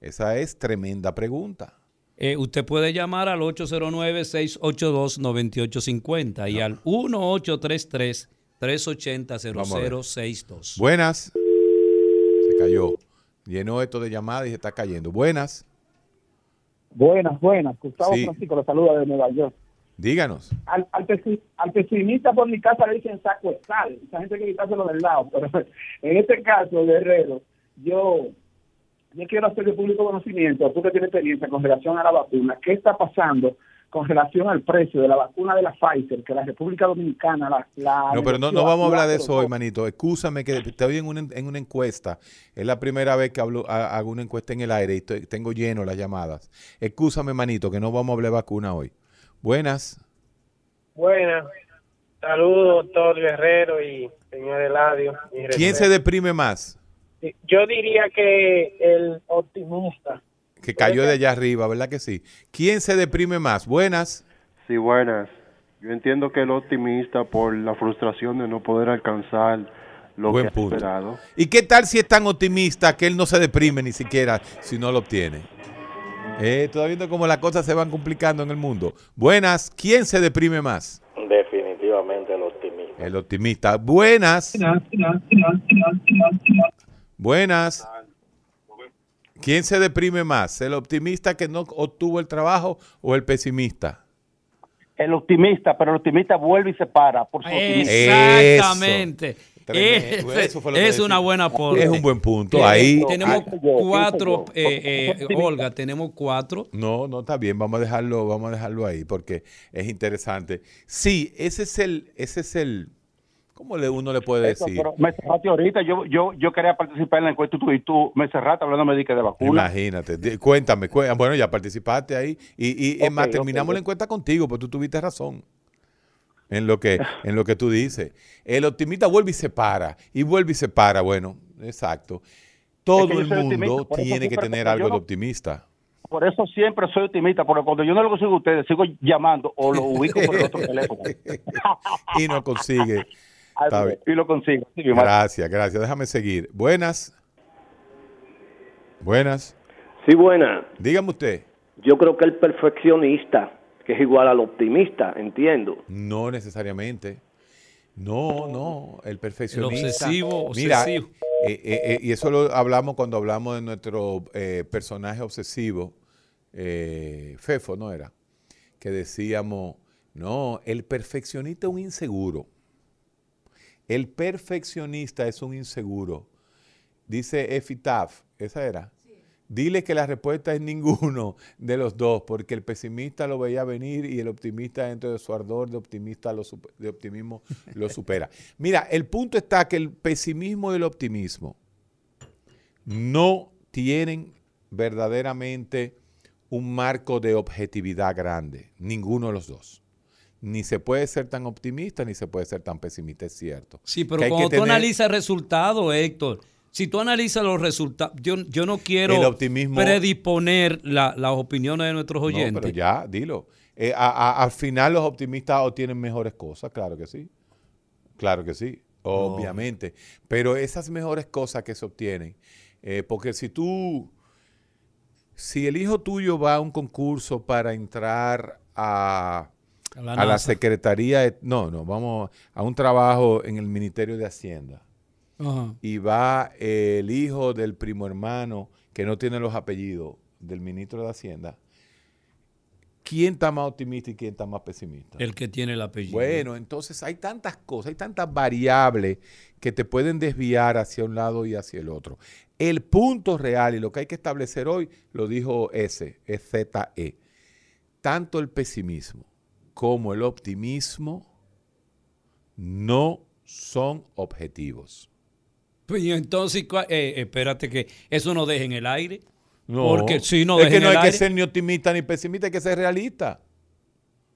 Esa es tremenda pregunta. Eh, usted puede llamar al 809-682-9850 y al 1833-380-0062. Buenas. Se cayó. Llenó esto de llamadas y se está cayendo. Buenas. Buenas, buenas. Gustavo Sí. Francisco lo saluda de Nueva York. Díganos. Al, al, pesi- al pesimista por mi casa le dicen saco de sal. Esa gente que quitárselo del lado. Pero en este caso, Guerrero, yo, yo quiero hacer de público conocimiento, tú que tienes experiencia con relación a la vacuna, ¿qué está pasando con relación al precio de la vacuna de la Pfizer, que la República Dominicana la... la No, pero no, vamos a hablar de hace eso hoy, manito. Excúsame que estoy en una, en una encuesta. Es la primera vez que hablo, ha- hago una encuesta en el aire y estoy- tengo lleno las llamadas. Excúsame, manito, que no vamos a hablar de vacuna hoy. Buenas. Buenas. Saludos, doctor Guerrero y señor Eladio. ¿Quién se deprime más? Yo diría que el optimista. Que cayó de allá arriba, ¿verdad que sí? ¿Quién se deprime más? Buenas. Sí, buenas. Yo entiendo que el optimista por la frustración de no poder alcanzar lo Buen que ha punto. esperado. ¿Y qué tal si es tan optimista que él no se deprime ni siquiera si no lo obtiene? Eh, todavía viendo cómo las cosas se van complicando en el mundo. Buenas, ¿quién se deprime más? Definitivamente el optimista. El optimista. Buenas. Buenas. ¿Quién se deprime más? ¿El optimista que no obtuvo el trabajo o el pesimista? El optimista, pero el optimista vuelve y se para por su. Exactamente. Ese- Eso fue lo es una buena aporte. Es un buen punto. Ahí tenemos cuatro, eh, eh, Olga, tenemos cuatro. No, no está bien, vamos a dejarlo, vamos a dejarlo ahí porque es interesante. Sí, ese es el, ese es el, ¿cómo le, uno le puede Eso, decir? pero me cerraste ahorita, yo, yo, yo quería participar en la encuesta y tú, y tú me cerraste hablándome de que de vacuna. Imagínate, cuéntame, cué- bueno, ya participaste ahí y, y es Ok, más, terminamos la encuesta contigo, pues tú tuviste razón en lo que, en lo que tú dices. El optimista vuelve y se para, y vuelve y se para, bueno, exacto. Todo el mundo tiene que tener algo de optimista. Por eso siempre soy optimista, porque cuando yo no lo consigo a ustedes, sigo llamando o lo ubico por el otro teléfono. y no consigue. Está bien. y lo consigo. Sí. Gracias, gracias. Déjame seguir. Buenas. Buenas. Sí, buena. Dígame usted. Yo creo que el perfeccionista, que es igual al optimista, entiendo. No necesariamente. No, no, el perfeccionista. obsesivo, Mira, obsesivo. eh, eh, eh, y eso lo hablamos cuando hablamos de nuestro eh, personaje obsesivo, eh, Fefo, ¿no era? Que decíamos, no, el perfeccionista es un inseguro. El perfeccionista es un inseguro. Dice Efitaf, esa era. Dile que la respuesta es ninguno de los dos, porque el pesimista lo veía venir y el optimista dentro de su ardor de, optimista lo de optimismo lo supera. Mira, el punto está que el pesimismo y el optimismo no tienen verdaderamente un marco de objetividad grande, ninguno de los dos. Ni se puede ser tan optimista ni se puede ser tan pesimista, es cierto. Sí, pero Que hay que cuando tú tener- analizas el resultado, Héctor, si tú analizas los resultados, yo, yo no quiero El optimismo- predisponer la- las opiniones de nuestros No, oyentes. pero ya, dilo. Eh, a- a- al final los optimistas obtienen mejores cosas, claro que sí. Claro que sí, obviamente. Pero esas mejores cosas que se obtienen, eh, porque si tú, si el hijo tuyo va a un concurso para entrar a, A la a la NASA. Secretaría, de- no, no, vamos a un trabajo en el Ministerio de Hacienda y va el hijo del primo hermano que no tiene los apellidos del ministro de Hacienda, ¿quién está más optimista y quién está más pesimista? El que tiene el apellido. Bueno, entonces hay tantas cosas, hay tantas variables que te pueden desviar hacia un lado y hacia el otro. El punto real y lo que hay que establecer hoy, lo dijo ese, es ZE. Tanto el pesimismo como el optimismo no son objetivos. Pues, entonces, eh, espérate que eso no deje en el aire. No, Porque si no es que no hay que ser ni optimista ni pesimista, hay que ser realista.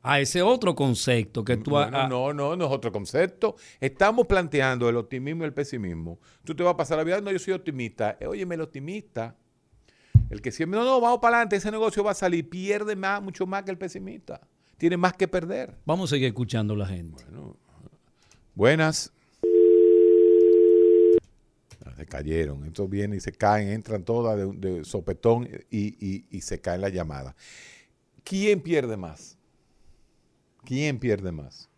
A ese otro concepto que tú... Bueno, ha- no, no, no es otro concepto. Estamos planteando el optimismo y el pesimismo. Tú te vas a pasar la vida, no, yo soy optimista. Eh, Óyeme, el optimista, el que siempre, no, no, vamos para adelante, ese negocio va a salir, pierde más, mucho más que el pesimista. Tiene más que perder. Vamos a seguir escuchando a la gente. Buenas. Ah, Se cayeron. Estos vienen y se caen, entran todas de, de sopetón y, y- y se caen la llamada. ¿Quién pierde más? ¿Quién pierde más?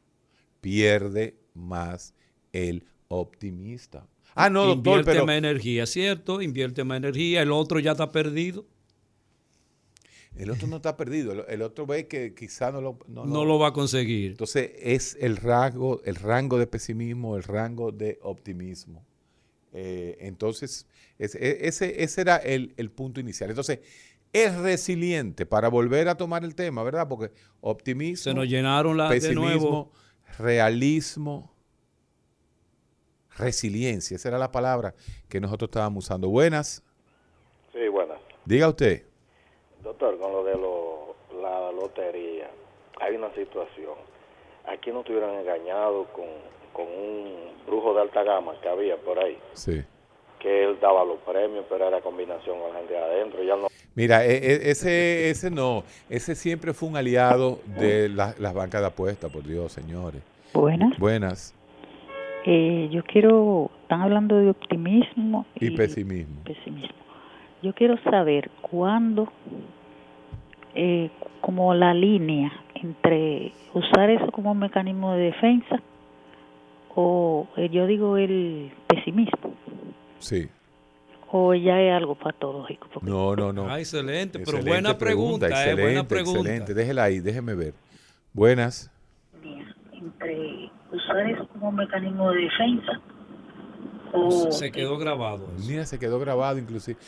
Pierde más el optimista. Ah, no, doctor, Invierte pero más energía, ¿cierto? Invierte más energía. El otro ya está perdido. El otro no está perdido. El, otro ve que quizá no lo, no No lo va a conseguir. Entonces es el rango, el rango de pesimismo, el rango de optimismo. Eh, entonces, es- e- ese, ese era el, el punto inicial. Entonces, es resiliente para volver a tomar el tema, ¿verdad? Porque optimismo, Se nos llenaron la, de pesimismo, nuevo. realismo, resiliencia, esa era la palabra que nosotros estábamos usando. Buenas, Sí, buenas. diga usted. Doctor, con lo de lo- la lotería, hay una situación. Aquí no estuvieran engañados con, con un brujo de alta gama que había por ahí. Sí. Que él daba los premios, pero era combinación con la gente de adentro. Ya no. Mira, e- e- ese, ese no, ese siempre fue un aliado de la- las bancas de apuestas, por Dios, señores. Buenas. Buenas. Eh, yo quiero, están hablando de optimismo Y pesimismo. pesimismo. Yo quiero saber cuándo, eh, como la línea entre usar eso como mecanismo de defensa o eh, yo digo el pesimismo Sí. o ya es algo patológico. porque- No, no, no. Ah, excelente, pero Excelente buena pregunta, eh, excelente, buena pregunta. Excelente, déjela ahí, déjeme ver. Buenas. entre usar eso como mecanismo de defensa o Se quedó grabado. Mira, se quedó grabado, inclusive,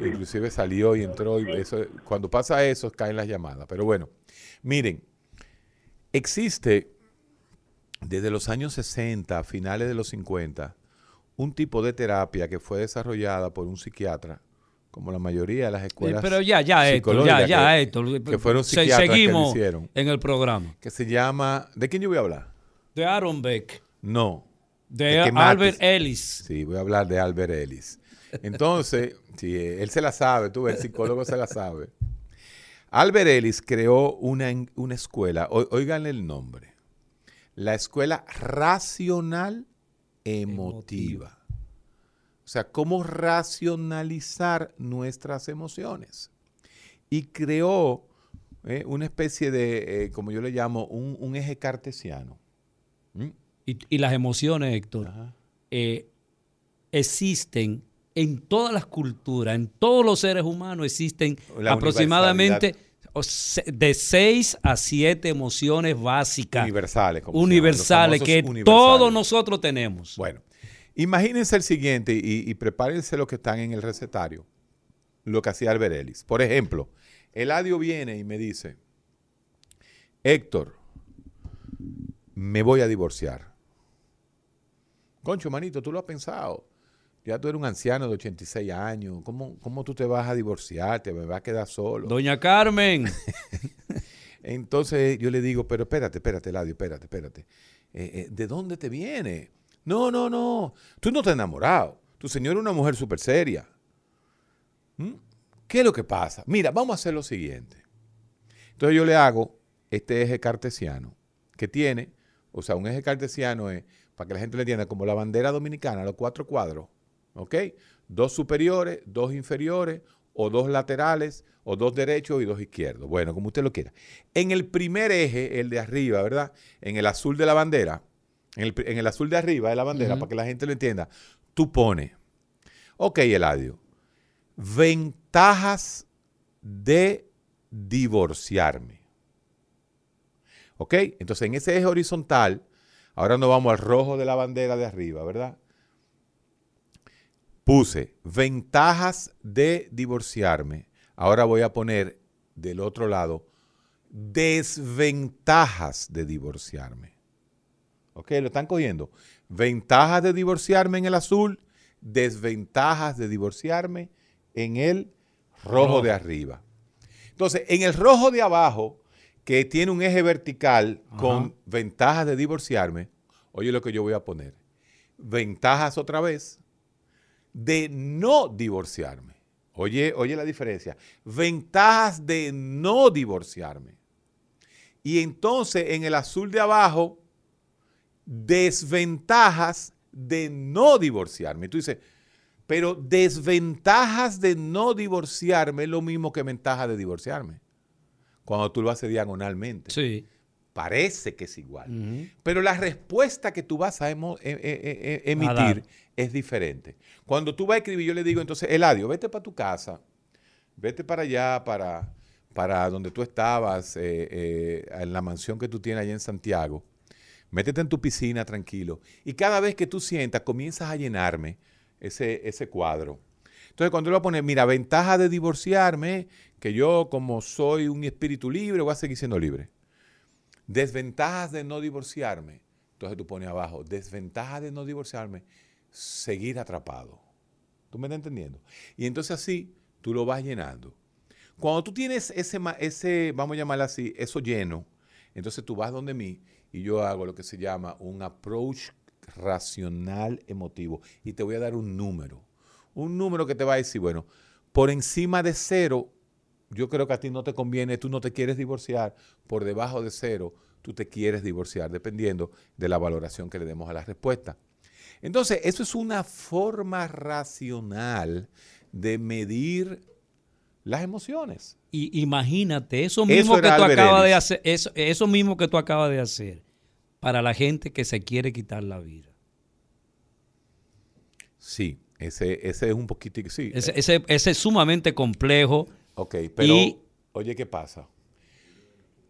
inclusive salió y entró. Y eso, cuando pasa eso, caen las llamadas. Pero bueno, miren, existe desde los años 60, finales de los 50, un tipo de terapia que fue desarrollada por un psiquiatra, como la mayoría de las escuelas. pero ya, ya, Héctor, ya, ya, que- Héctor. Que fueron Se- psiquiatras seguimos que lo hicieron. en el programa. Que se llama. ¿De quién yo voy a hablar? De Aaron Beck. No. De que Albert. Ellis. Sí, voy a hablar de Albert Ellis. Entonces, sí, él se la sabe, tú, el psicólogo se la sabe. Albert Ellis creó una, una escuela, o- oigan el nombre, la escuela racional emotiva. O sea, cómo racionalizar nuestras emociones. Y creó eh, una especie de, eh, como yo le llamo, un, un eje cartesiano. ¿Mm? Y, y las emociones, Héctor, eh, existen en todas las culturas, en todos los seres humanos existen La aproximadamente de 6 a 7 emociones básicas. Universales. como llaman, Universales, los que todos nosotros tenemos. Bueno, imagínense el siguiente y, y prepárense lo que están en el recetario. Lo que hacía Albert Ellis. Por ejemplo, Eladio viene y me dice, Héctor, me voy a divorciar. Concho, manito, tú lo has pensado. Ya tú eres un anciano de 86 años. ¿Cómo, cómo tú te vas a divorciar? Te me vas a quedar solo. Doña Carmen. Entonces yo le digo, pero espérate, espérate, Eladio, espérate, espérate. Eh, eh, ¿De dónde te viene? No, no, no. Tú no te has enamorado. Tu señora es una mujer súper seria. ¿Mm? ¿Qué es lo que pasa? Mira, vamos a hacer lo siguiente. Entonces yo le hago este eje cartesiano que tiene, o sea, un eje cartesiano es, para que la gente lo entienda, como la bandera dominicana, los cuatro cuadros, ¿ok? Dos superiores, dos inferiores, o dos laterales, o dos derechos y dos izquierdos. Bueno, como usted lo quiera. En el primer eje, el de arriba, ¿verdad? En el azul de la bandera, en el, en el azul de arriba de la bandera, para que la gente lo entienda, tú pones, ok, Eladio, ventajas de divorciarme. ¿Ok? Entonces en ese eje horizontal, ahora nos vamos al rojo de la bandera de arriba, ¿verdad? Puse ventajas de divorciarme. Ahora voy a poner del otro lado desventajas de divorciarme. ¿Ok? ¿Lo están cogiendo? Ventajas de divorciarme en el azul, desventajas de divorciarme en el rojo, Rojo. de arriba. Entonces, en el rojo de abajo, que tiene un eje vertical con ventajas de divorciarme, oye lo que yo voy a poner. Ventajas otra vez de no divorciarme. Oye, oye la diferencia. Ventajas de no divorciarme. Y entonces en el azul de abajo, desventajas de no divorciarme. Y tú dices, pero desventajas de no divorciarme es lo mismo que ventajas de divorciarme. Cuando tú lo haces diagonalmente. Sí. Parece que es igual. Pero la respuesta que tú vas a, e- e- e- A emitir es diferente. Cuando tú vas a escribir, yo le digo, entonces, Eladio, vete para tu casa, vete para allá, para, para donde tú estabas, eh, eh, en la mansión que tú tienes allá en Santiago. Métete en tu piscina tranquilo. Y cada vez que tú sientas, comienzas a llenarme ese, ese cuadro. Entonces, cuando lo voy a poner, mira, ventaja de divorciarme, que yo como soy un espíritu libre, voy a seguir siendo libre. Desventajas de no divorciarme. Entonces tú pones abajo, desventajas de no divorciarme, seguir atrapado. ¿Tú me estás entendiendo? Y entonces así tú lo vas llenando. Cuando tú tienes ese, ese vamos a llamarlo así, eso lleno, entonces tú vas donde mí y yo hago lo que se llama un approach racional emotivo. Y te voy a dar un número. Un número que te va a decir, bueno, por encima de cero, yo creo que a ti no te conviene, tú no te quieres divorciar. Por debajo de cero, tú te quieres divorciar, dependiendo de la valoración que le demos a la respuesta. Entonces, eso es una forma racional de medir las emociones. Y imagínate, eso mismo que tú acabas de hacer, eso, eso mismo que tú acabas de hacer para la gente que se quiere quitar la vida. Sí, ese, ese es un poquito, sí. Ese, ese, ese es sumamente complejo. Ok, pero oye, ¿qué pasa?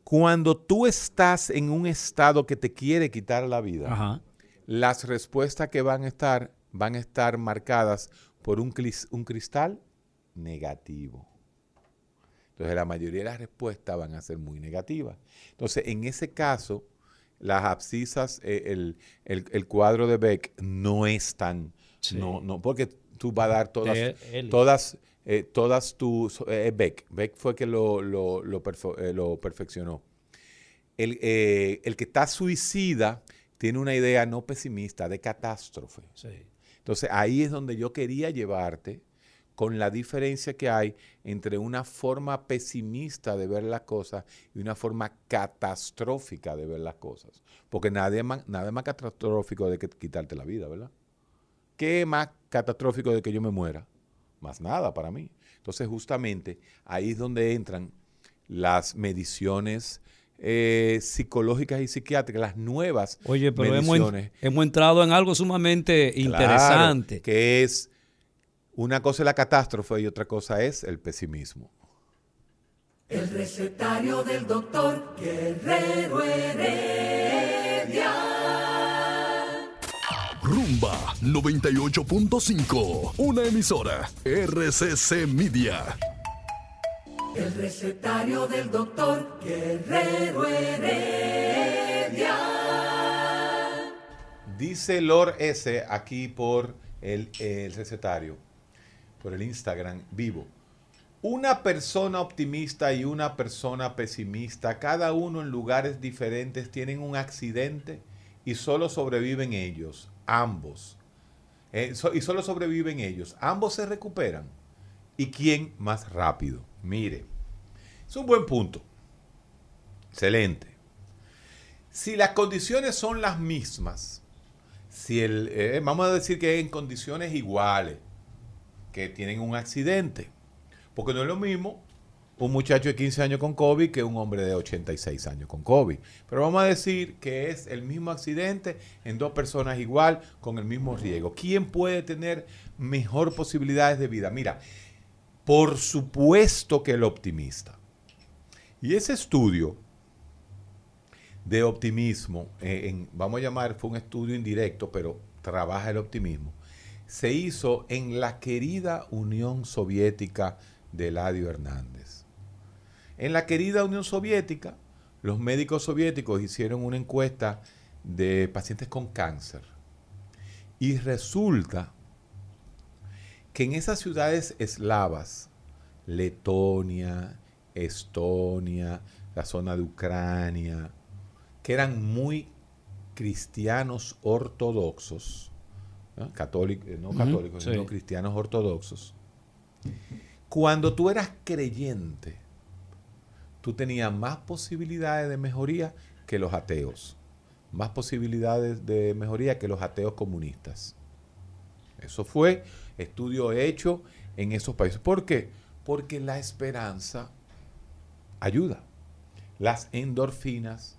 Cuando tú estás en un estado que te quiere quitar la vida, las respuestas que van a estar van a estar marcadas por un, un cristal negativo. Entonces la mayoría de las respuestas van a ser muy negativas. Entonces, en ese caso, las abscisas, eh, el, cuadro de Beck no es tan, no, no, porque tú vas a dar todas, todas, eh, todas tus, eh, Beck, Beck fue que lo, lo, lo, perfeccionó. El, el, que está suicida tiene una idea no pesimista, de catástrofe. Entonces ahí es donde yo quería llevarte con la diferencia que hay entre una forma pesimista de ver las cosas y una forma catastrófica de ver las cosas. Porque nada es más, nada más catastrófico de que quitarte la vida, ¿verdad? ¿Qué es más catastrófico de que yo me muera? Más nada para mí. Entonces, justamente ahí es donde entran las mediciones eh, psicológicas y psiquiátricas, las nuevas Oye, pero mediciones. Hemos, hemos entrado en algo sumamente interesante. Que es una cosa es la catástrofe y otra cosa es el pesimismo. El recetario del doctor Guerrero Heredia. Rumba 98.5, una emisora RCC Media. El recetario del doctor Guerrero Heredia. Dice Lord S aquí por el, el recetario por el Instagram vivo. Una persona optimista y una persona pesimista, cada uno en lugares diferentes, tienen un accidente y solo sobreviven ellos, ambos. Eh, y solo sobreviven ellos. Ambos se recuperan. ¿Y quién más rápido? Mire, es un buen punto. Excelente. Si las condiciones son las mismas, si el, eh, vamos a decir que en condiciones iguales, que tienen un accidente. Porque no es lo mismo un muchacho de 15 años con COVID que un hombre de 86 años con COVID. Pero vamos a decir que es el mismo accidente en dos personas igual, con el mismo riesgo. ¿Quién puede tener mejor posibilidades de vida? Mira, por supuesto que el optimista. Y ese estudio de optimismo, eh, vamos a llamar, fue un estudio indirecto, pero trabaja el optimismo se hizo en la querida Unión Soviética de Eladio Hernández. En la querida Unión Soviética, los médicos soviéticos hicieron una encuesta de pacientes con cáncer. Y resulta que en esas ciudades eslavas, Letonia, Estonia, la zona de Ucrania, que eran muy cristianos ortodoxos, católicos, no católicos, sino cristianos ortodoxos. Cuando tú eras creyente, tú tenías más posibilidades de mejoría que los ateos, más posibilidades de mejoría que los ateos comunistas. Eso fue estudio hecho en esos países. ¿Por qué? Porque la esperanza ayuda. Las endorfinas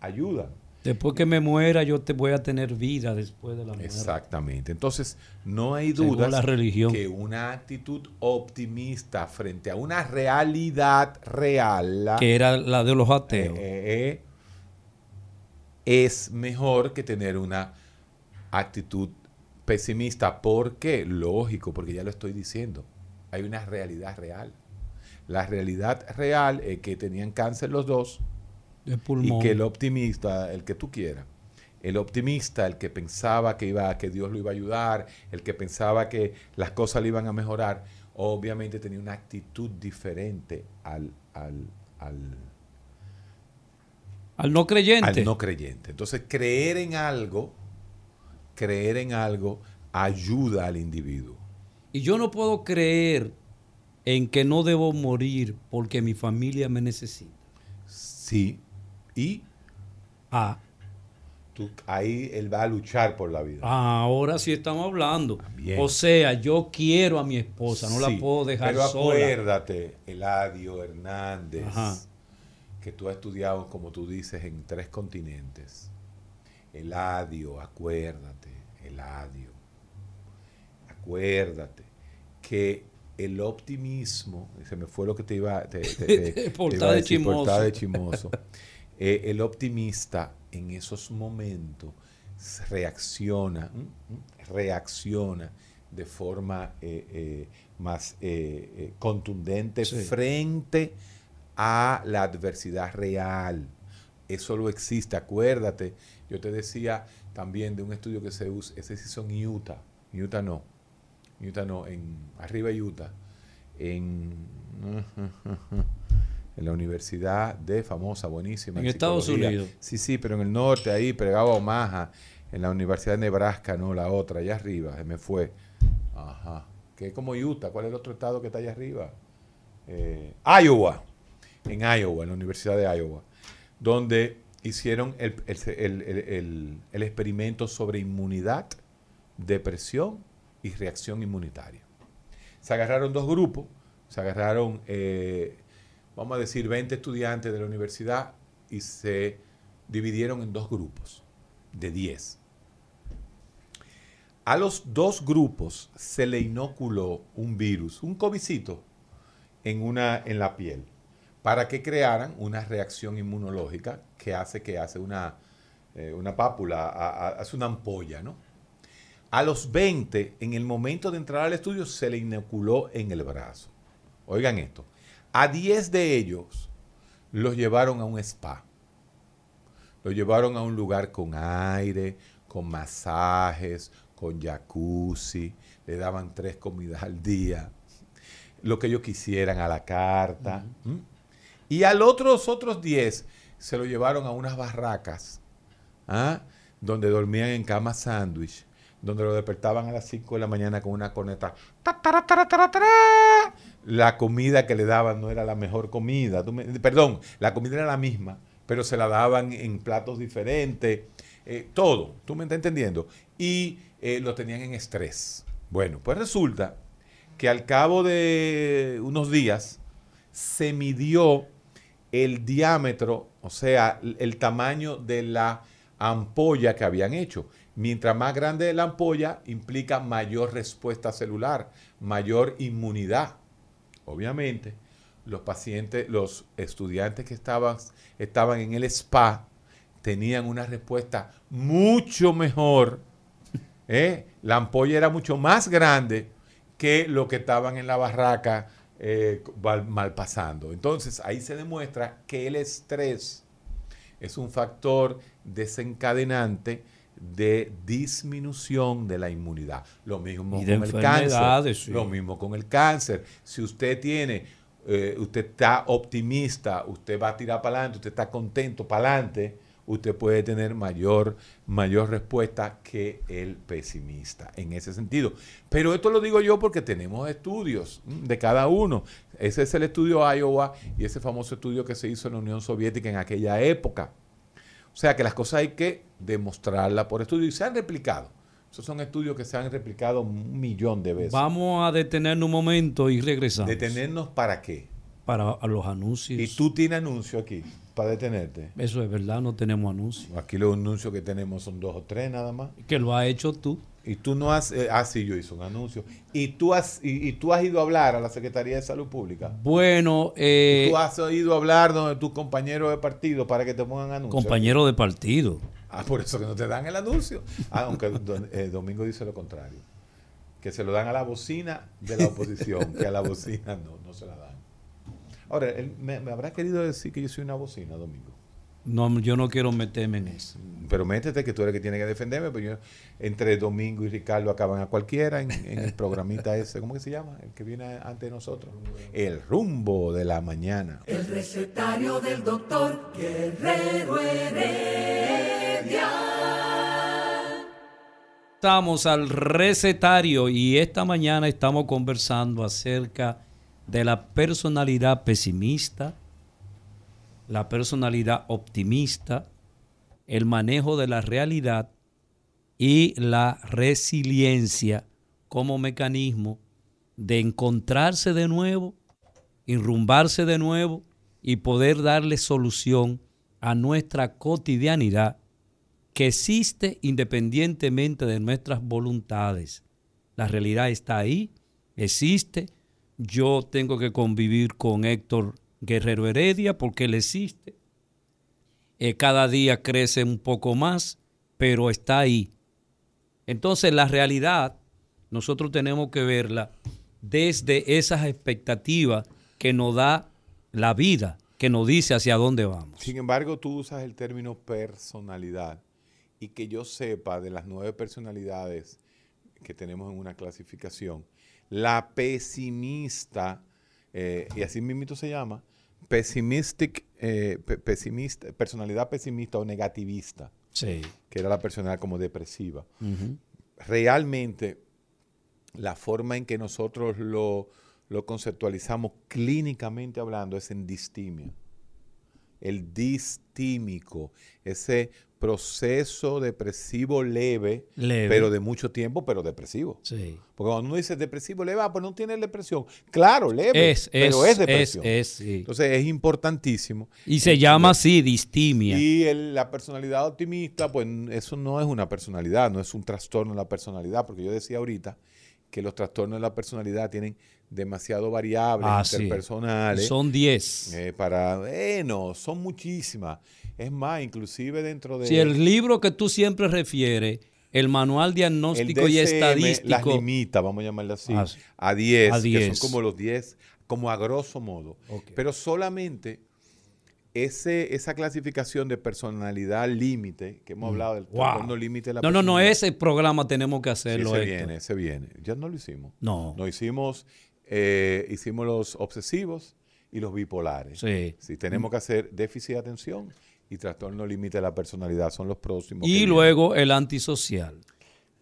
ayudan. Después que me muera, yo te voy a tener vida después de la muerte. Exactamente. Entonces, no hay duda que una actitud optimista frente a una realidad real, que era la de los ateos, eh, eh, es mejor que tener una actitud pesimista. ¿Por qué? Lógico, porque ya lo estoy diciendo. Hay una realidad real. La realidad real es que tenían cáncer los dos y que el optimista, el que tú quieras, el optimista, el que pensaba que, iba, que Dios lo iba a ayudar, el que pensaba que las cosas le iban a mejorar, obviamente tenía una actitud diferente al, al, Al no creyente. Al no creyente. Entonces, creer en algo, creer en algo ayuda al individuo. Y yo no puedo creer en que no debo morir porque mi familia me necesita. Sí. Y Ah, tú, ahí él va a luchar por la vida. ahora sí estamos hablando. Bien. O sea, yo quiero a mi esposa, no Sí, la puedo dejar Pero sola. acuérdate, Eladio Hernández, Ajá. que tú has estudiado, como tú dices, en tres continentes. Eladio, acuérdate, Eladio. Acuérdate que el optimismo, se me fue lo que te iba, te, te- te- te Portada iba a de decir, chismoso. portada de chismoso. Eh, el optimista en esos momentos reacciona, reacciona de forma eh, eh, más eh, contundente Sí. frente a la adversidad real. Eso lo existe, acuérdate. Yo te decía también de un estudio que se usa, ese se hizo en Utah, Utah no, Utah no, en arriba Utah, en, en la universidad de famosa, buenísima. En Estados. Unidos. Sí, sí, pero en el norte, ahí, pegado a Omaha, en la Universidad de Nebraska, no, la otra, allá arriba, se me fue. Ajá. Que es como Utah, ¿cuál es el otro estado que está allá arriba? Eh, Iowa, en Iowa, en la Universidad de Iowa, donde hicieron el, experimento sobre inmunidad, depresión y reacción inmunitaria. Se agarraron dos grupos, se agarraron, eh, vamos a decir, 20 estudiantes de la universidad y se dividieron en dos grupos de 10. A los dos grupos se le inoculó un virus, un covicito, en, una, en la piel, para que crearan una reacción inmunológica que hace que hace una, eh, una pápula, a- a- hace una ampolla, ¿no? A los 20, en el momento de entrar al estudio, se le inoculó en el brazo. Oigan esto. A 10 de ellos los llevaron a un spa. Los llevaron a un lugar con aire, con masajes, con jacuzzi. Le daban tres comidas al día. Lo que ellos quisieran a la carta. Y a otros, otros 10 se lo llevaron a unas barracas ¿ah? donde dormían en cama sándwich, donde lo despertaban a las 5 de la mañana con una corneta. La comida que le daban no era la mejor comida. Perdón, la comida era la misma, pero se la daban en platos diferentes. eh, todo, tú me estás entendiendo. Y eh, lo tenían en estrés. Bueno, pues resulta que al cabo de unos días se midió el diámetro, o sea, el- tamaño de la ampolla que habían hecho. Mientras más grande la ampolla, implica mayor respuesta celular, mayor inmunidad. Obviamente, los pacientes, los estudiantes que estaban, estaban en el spa tenían una respuesta mucho mejor. ¿eh? La ampolla era mucho más grande que lo que estaban en la barraca eh, mal, pasando. Entonces, ahí se demuestra que el estrés es un factor desencadenante de disminución de la inmunidad. Lo mismo Y con el cáncer. sí. Lo mismo con el cáncer. Si usted tiene, eh, usted está optimista, usted va a tirar para adelante, usted está contento para adelante, usted puede tener mayor, mayor respuesta que el pesimista en ese sentido. Pero esto lo digo yo porque tenemos estudios de cada uno. Ese es el estudio Iowa y ese famoso estudio que se hizo en la Unión Soviética en aquella época. O sea que las cosas hay que demostrarlas por estudio y se han replicado. Esos son estudios que se han replicado un millón de veces. Vamos a detenernos un momento y regresamos. ¿Detenernos para qué? Para los anuncios. Y tú tienes anuncio aquí para detenerte. Eso es verdad, no tenemos anuncios. Aquí los anuncios que tenemos son dos o tres nada más. Que lo has hecho tú. Y tú no has... eh, ah, sí, yo hice un anuncio. Y tú has, y, y tú has ido a hablar a la Secretaría de Salud Pública. Bueno, eh, tú has ido a hablar donde tus compañeros de partido para que te pongan anuncios. compañero de partido. Ah, por eso que no te dan el anuncio. Ah, aunque eh, Domingo dice lo contrario. Que se lo dan a la bocina de la oposición, que a la bocina no, no se la dan. Ahora, él me, me habrá querido decir que yo soy una bocina, Domingo. No, yo no quiero meterme en eso. Pero métete que tú eres el que tiene que defenderme, pero yo, entre Domingo y Ricardo acaban a cualquiera en, en el programita ese, ¿cómo que se llama? El que viene antes de nosotros. El rumbo de la mañana. El recetario del doctor Guerrero Heredia. Estamos al recetario y esta mañana estamos conversando acerca de la personalidad pesimista, la personalidad optimista, el manejo de la realidad y la resiliencia como mecanismo de encontrarse de nuevo, enrumbarse de nuevo y poder darle solución a nuestra cotidianidad que existe independientemente de nuestras voluntades. La realidad está ahí, existe. Yo tengo que convivir con Héctor Guerrero Heredia porque él existe. Eh, cada día crece un poco más, pero está ahí. Entonces la realidad nosotros tenemos que verla desde esas expectativas que nos da la vida, que nos dice hacia dónde vamos. Sin embargo, tú usas el término personalidad y que yo sepa de las nueve personalidades que tenemos en una clasificación, la pesimista, eh, y así mismo se llama, eh, pe- pesimista, personalidad pesimista o negativista, Sí. que era la personalidad como depresiva. Realmente, la forma en que nosotros lo, lo conceptualizamos clínicamente hablando es en distimia. El distímico, ese proceso depresivo leve, Leve. pero de mucho tiempo, pero depresivo. Sí. Porque cuando uno dice depresivo leve, ah, pues no tiene depresión. Claro, leve, Es, pero es, es, depresión. es, es, sí. Entonces es importantísimo. Y se llama así distimia. Y el- la personalidad optimista, pues eso no es una personalidad, no es un trastorno de la personalidad, porque yo decía ahorita que los trastornos de la personalidad tienen demasiado variables Ah, sí. interpersonales. Son 10. eh, para, bueno, son muchísimas. Es más, inclusive dentro de... Si el libro que tú siempre refieres, el manual el diagnóstico y DSM las estadístico, limita, vamos a llamarle así, Ah, a 10, A que 10. son como los 10, como a grosso modo. Pero solamente ese, esa clasificación de personalidad límite, que hemos hablado del Mm. Wow. trastorno límite de la No, no, no, ese programa tenemos que Sí, hacerlo. ese Héctor. viene, ese viene. Ya no lo hicimos. No. No hicimos, eh, hicimos los obsesivos y los bipolares. Sí. tenemos que hacer déficit de atención y trastorno límite de la personalidad. Son los próximos. Y vienen. luego el antisocial.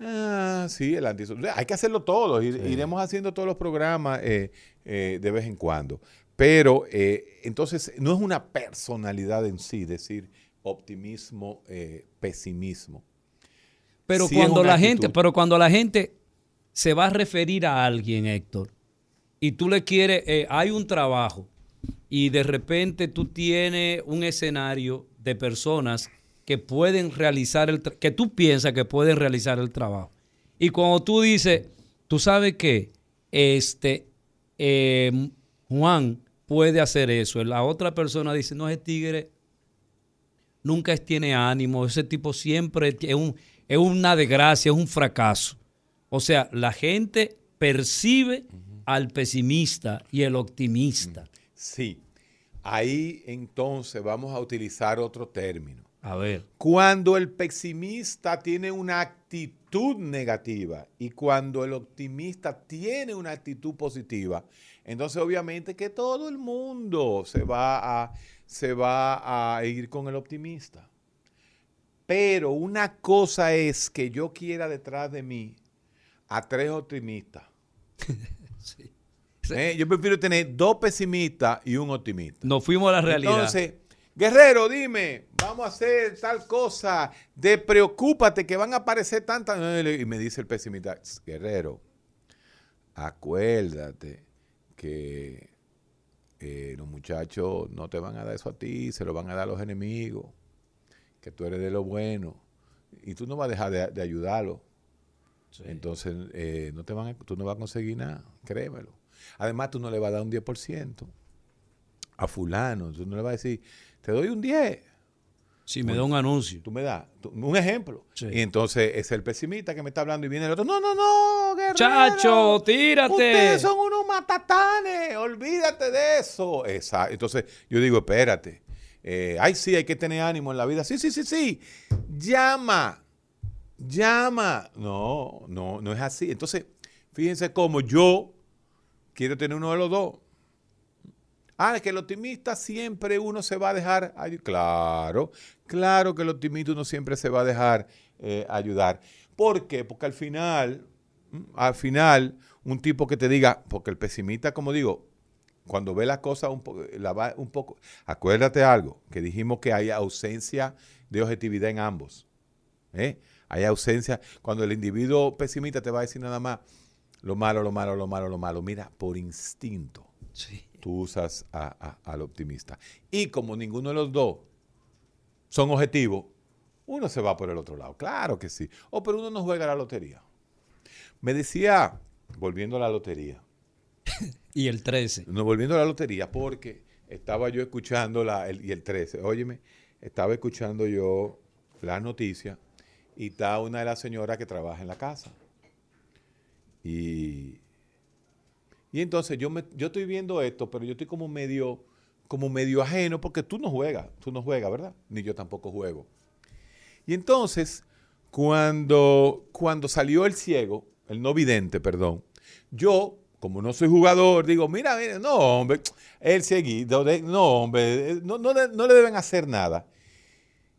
Ah, sí, el antisocial. Hay que hacerlo todo. Ir- Iremos haciendo todos los programas eh, eh, de vez en cuando. Pero eh, entonces no es una personalidad en sí, decir optimismo, eh, pesimismo. Pero Sí cuando la gente, pero cuando la gente se va a referir a alguien, Héctor, y tú le quieres, eh, hay un trabajo y de repente tú tienes un escenario de personas que pueden realizar el, que tú piensas que pueden realizar el trabajo. Y cuando tú dices, tú sabes que este eh, Juan puede hacer eso, la otra persona dice, no, ese tigre nunca tiene ánimo, ese tipo siempre es, un, es una desgracia, es un fracaso. O sea, la gente percibe al pesimista y el optimista. Sí. Ahí entonces vamos a utilizar otro término. A ver. Cuando el pesimista tiene una actitud negativa y cuando el optimista tiene una actitud positiva, entonces obviamente que todo el mundo se va a, se va a ir con el optimista. Pero una cosa es que yo quiera detrás de mí a tres optimistas. Eh, Yo prefiero tener dos pesimistas y un optimista. Nos fuimos a la realidad. Entonces, Guerrero, dime, vamos a hacer tal cosa, de preocúpate que van a aparecer tantas. Y me dice el pesimista, Guerrero, acuérdate que eh, los muchachos no te van a dar eso a ti, se lo van a dar a los enemigos, que tú eres de lo bueno, y tú no vas a dejar de, de ayudarlo. Entonces, eh, no te van a- tú no vas a conseguir nada, créemelo. Además, tú no le vas a dar un 10% a fulano, tú no le vas a decir, te doy un 10. Si me da un anuncio. Tú me das un ejemplo. Sí. Y entonces es el pesimista que me está hablando y viene el otro, no, no, no, guerrero. Chacho, tírate. Ustedes son unos matatanes, olvídate de eso. Exacto. Entonces yo digo, espérate, eh, ay, sí, hay que tener ánimo en la vida. Sí, sí, sí, sí. Llama, llama. No, no, no es así. Entonces, fíjense cómo yo quiero tener uno de los dos. Ah, que el optimista siempre uno se va a dejar ayudar. Claro, claro que el optimista uno siempre se va a dejar eh, ayudar. ¿Por qué? Porque al final, mm, al final, un tipo que te diga, porque el pesimista, como digo, cuando ve las cosas un, la va un poco, acuérdate algo, que dijimos que hay ausencia de objetividad en ambos. ¿eh? Hay ausencia, cuando el individuo pesimista te va a decir nada más lo malo, lo malo, lo malo, lo malo. Mira, por instinto, tú usas a- a- al optimista. Y como ninguno de los dos son objetivos, uno se va por el otro lado. Claro que sí. O pero uno no juega a la lotería. Me decía, volviendo a la lotería, Y el 13. no, volviendo a la lotería, porque estaba yo escuchando la, el, y el 13, óyeme, estaba escuchando yo la noticia y está una de las señoras que trabaja en la casa. Y, y entonces yo, me, yo estoy viendo esto, pero yo estoy como medio, como medio ajeno, porque tú no juegas, tú no juegas, ¿verdad? Ni yo tampoco juego. Y entonces, cuando, cuando salió el ciego, el no vidente, perdón, yo, como no soy jugador, digo, mira, mira, no, hombre, el cieguito, de- no, hombre, eh, no, no no le deben hacer nada.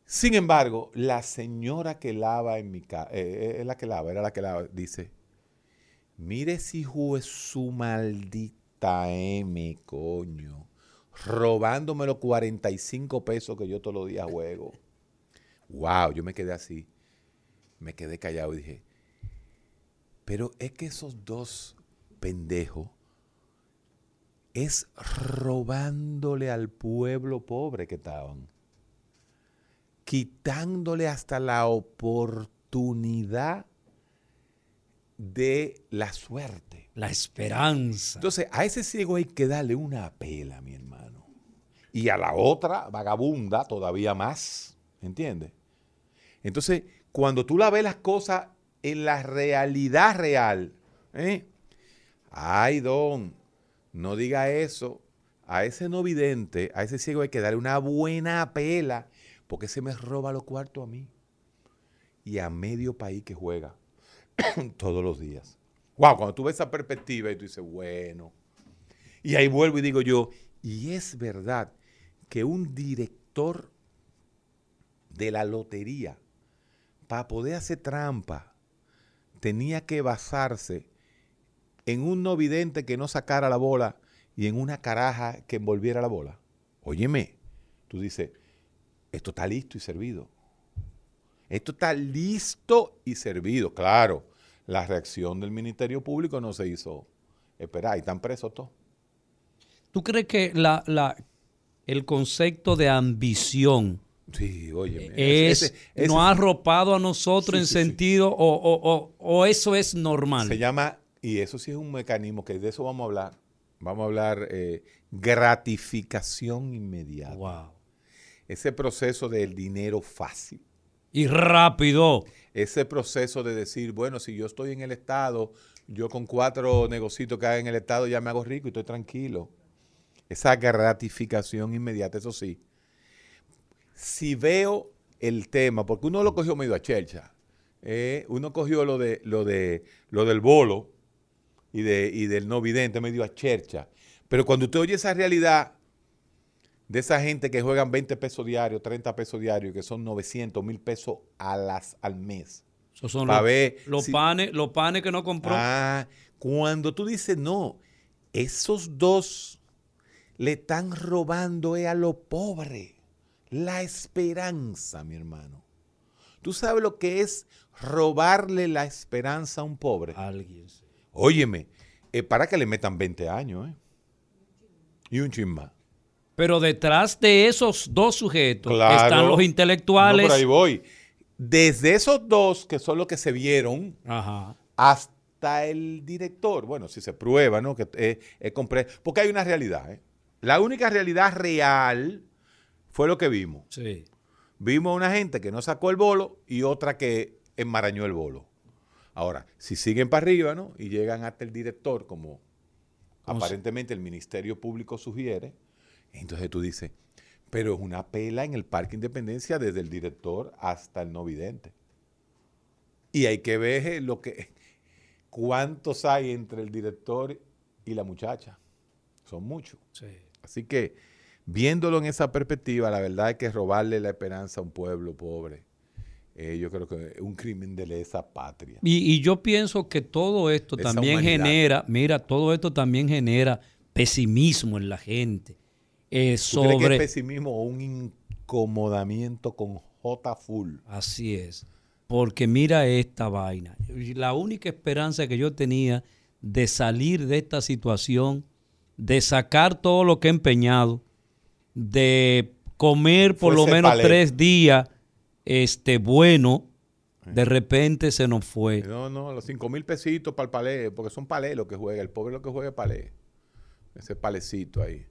Sin embargo, la señora que lava en mi casa, es la que lava, era la que lava, dice, mire si es su maldita M, coño, robándome los 45 pesos que yo todos los días juego. Wow, yo me quedé así, me quedé callado y dije, pero es que esos dos pendejos es robándole al pueblo pobre que estaban, quitándole hasta la oportunidad de la suerte. La esperanza. Entonces, a ese ciego hay que darle una pela, mi hermano. Y a la otra, vagabunda, todavía más. ¿Entiendes? Entonces, cuando tú la ves las cosas en la realidad real, ¿eh? ay, don, no diga eso. A ese no vidente, a ese ciego hay que darle una buena pela, porque se me roba los cuartos a mí. Y a medio país que juega todos los días. Wow, cuando tú ves esa perspectiva y tú dices, bueno. Y ahí vuelvo y digo yo, y es verdad que un director de la lotería, para poder hacer trampa, tenía que basarse en un no vidente que no sacara la bola y en una caraja que envolviera la bola. Óyeme, tú dices, esto está listo y servido. Esto está listo y servido. Claro, la reacción del Ministerio Público no se hizo esperar y están presos todos. ¿Tú crees que la, la, el concepto de ambición Sí, óyeme. es, ese- ese- nos ha arropado a nosotros Sí, en sí. sentido o, o- o- o eso es normal? Se llama, y eso sí es un mecanismo que de eso vamos a hablar. Vamos a hablar eh, gratificación inmediata. Wow. Ese proceso del dinero fácil. Y rápido. Ese proceso de decir, bueno, si yo estoy en el Estado, yo con cuatro negocios que haga en el Estado ya me hago rico y estoy tranquilo. Esa gratificación inmediata, eso sí. Si veo el tema, porque uno lo cogió medio a chelcha, eh, uno cogió lo de lo de lo del bolo y de y del no vidente medio a chercha. Pero cuando usted oye esa realidad de esa gente que juegan 20 pesos diarios, 30 pesos diarios, que son 900 mil pesos a las, al mes. Esos son los, ver los si- panes, los panes que no compró. Ah, cuando tú dices, no, esos dos le están robando eh, a los pobres la esperanza, mi hermano. ¿Tú sabes lo que es robarle la esperanza a un pobre? Alguien. Óyeme, eh, para que le metan 20 años, ¿eh? Y un chin más. Pero detrás de esos dos sujetos Claro. están los intelectuales. No, por ahí voy. Desde esos dos, que son los que se vieron, hasta el director, bueno, si se prueba, ¿no? Que es, es compre- Porque hay una realidad, ¿eh? La única realidad real fue lo que vimos. Sí. Vimos a una gente que no sacó el bolo y otra que enmarañó el bolo. Ahora, si siguen para arriba, ¿no? Y llegan hasta el director, como aparentemente el Ministerio Público sugiere, entonces tú dices, Pero es una pela en el Parque Independencia desde el director hasta el no vidente. Y hay que ver eh, lo que, cuántos hay entre el director y la muchacha. Son muchos. Así que, viéndolo en esa perspectiva, la verdad es que robarle la esperanza a un pueblo pobre, eh, yo creo que es un crimen de lesa patria. Y, y yo pienso que todo esto Esa también humanidad. genera, mira, todo esto también genera pesimismo en la gente. Eh, ¿Tú crees que sobre es pesimismo o un incomodamiento con J full? Así es. Porque mira esta vaina. La única esperanza que yo tenía de salir de esta situación, de sacar todo lo que he empeñado, de comer por lo menos tres días este, bueno, de repente se nos fue. No, no, los 5 mil pesitos para el palé, porque son palé lo que juega, el pobre lo que juega es palé. Ese palecito ahí.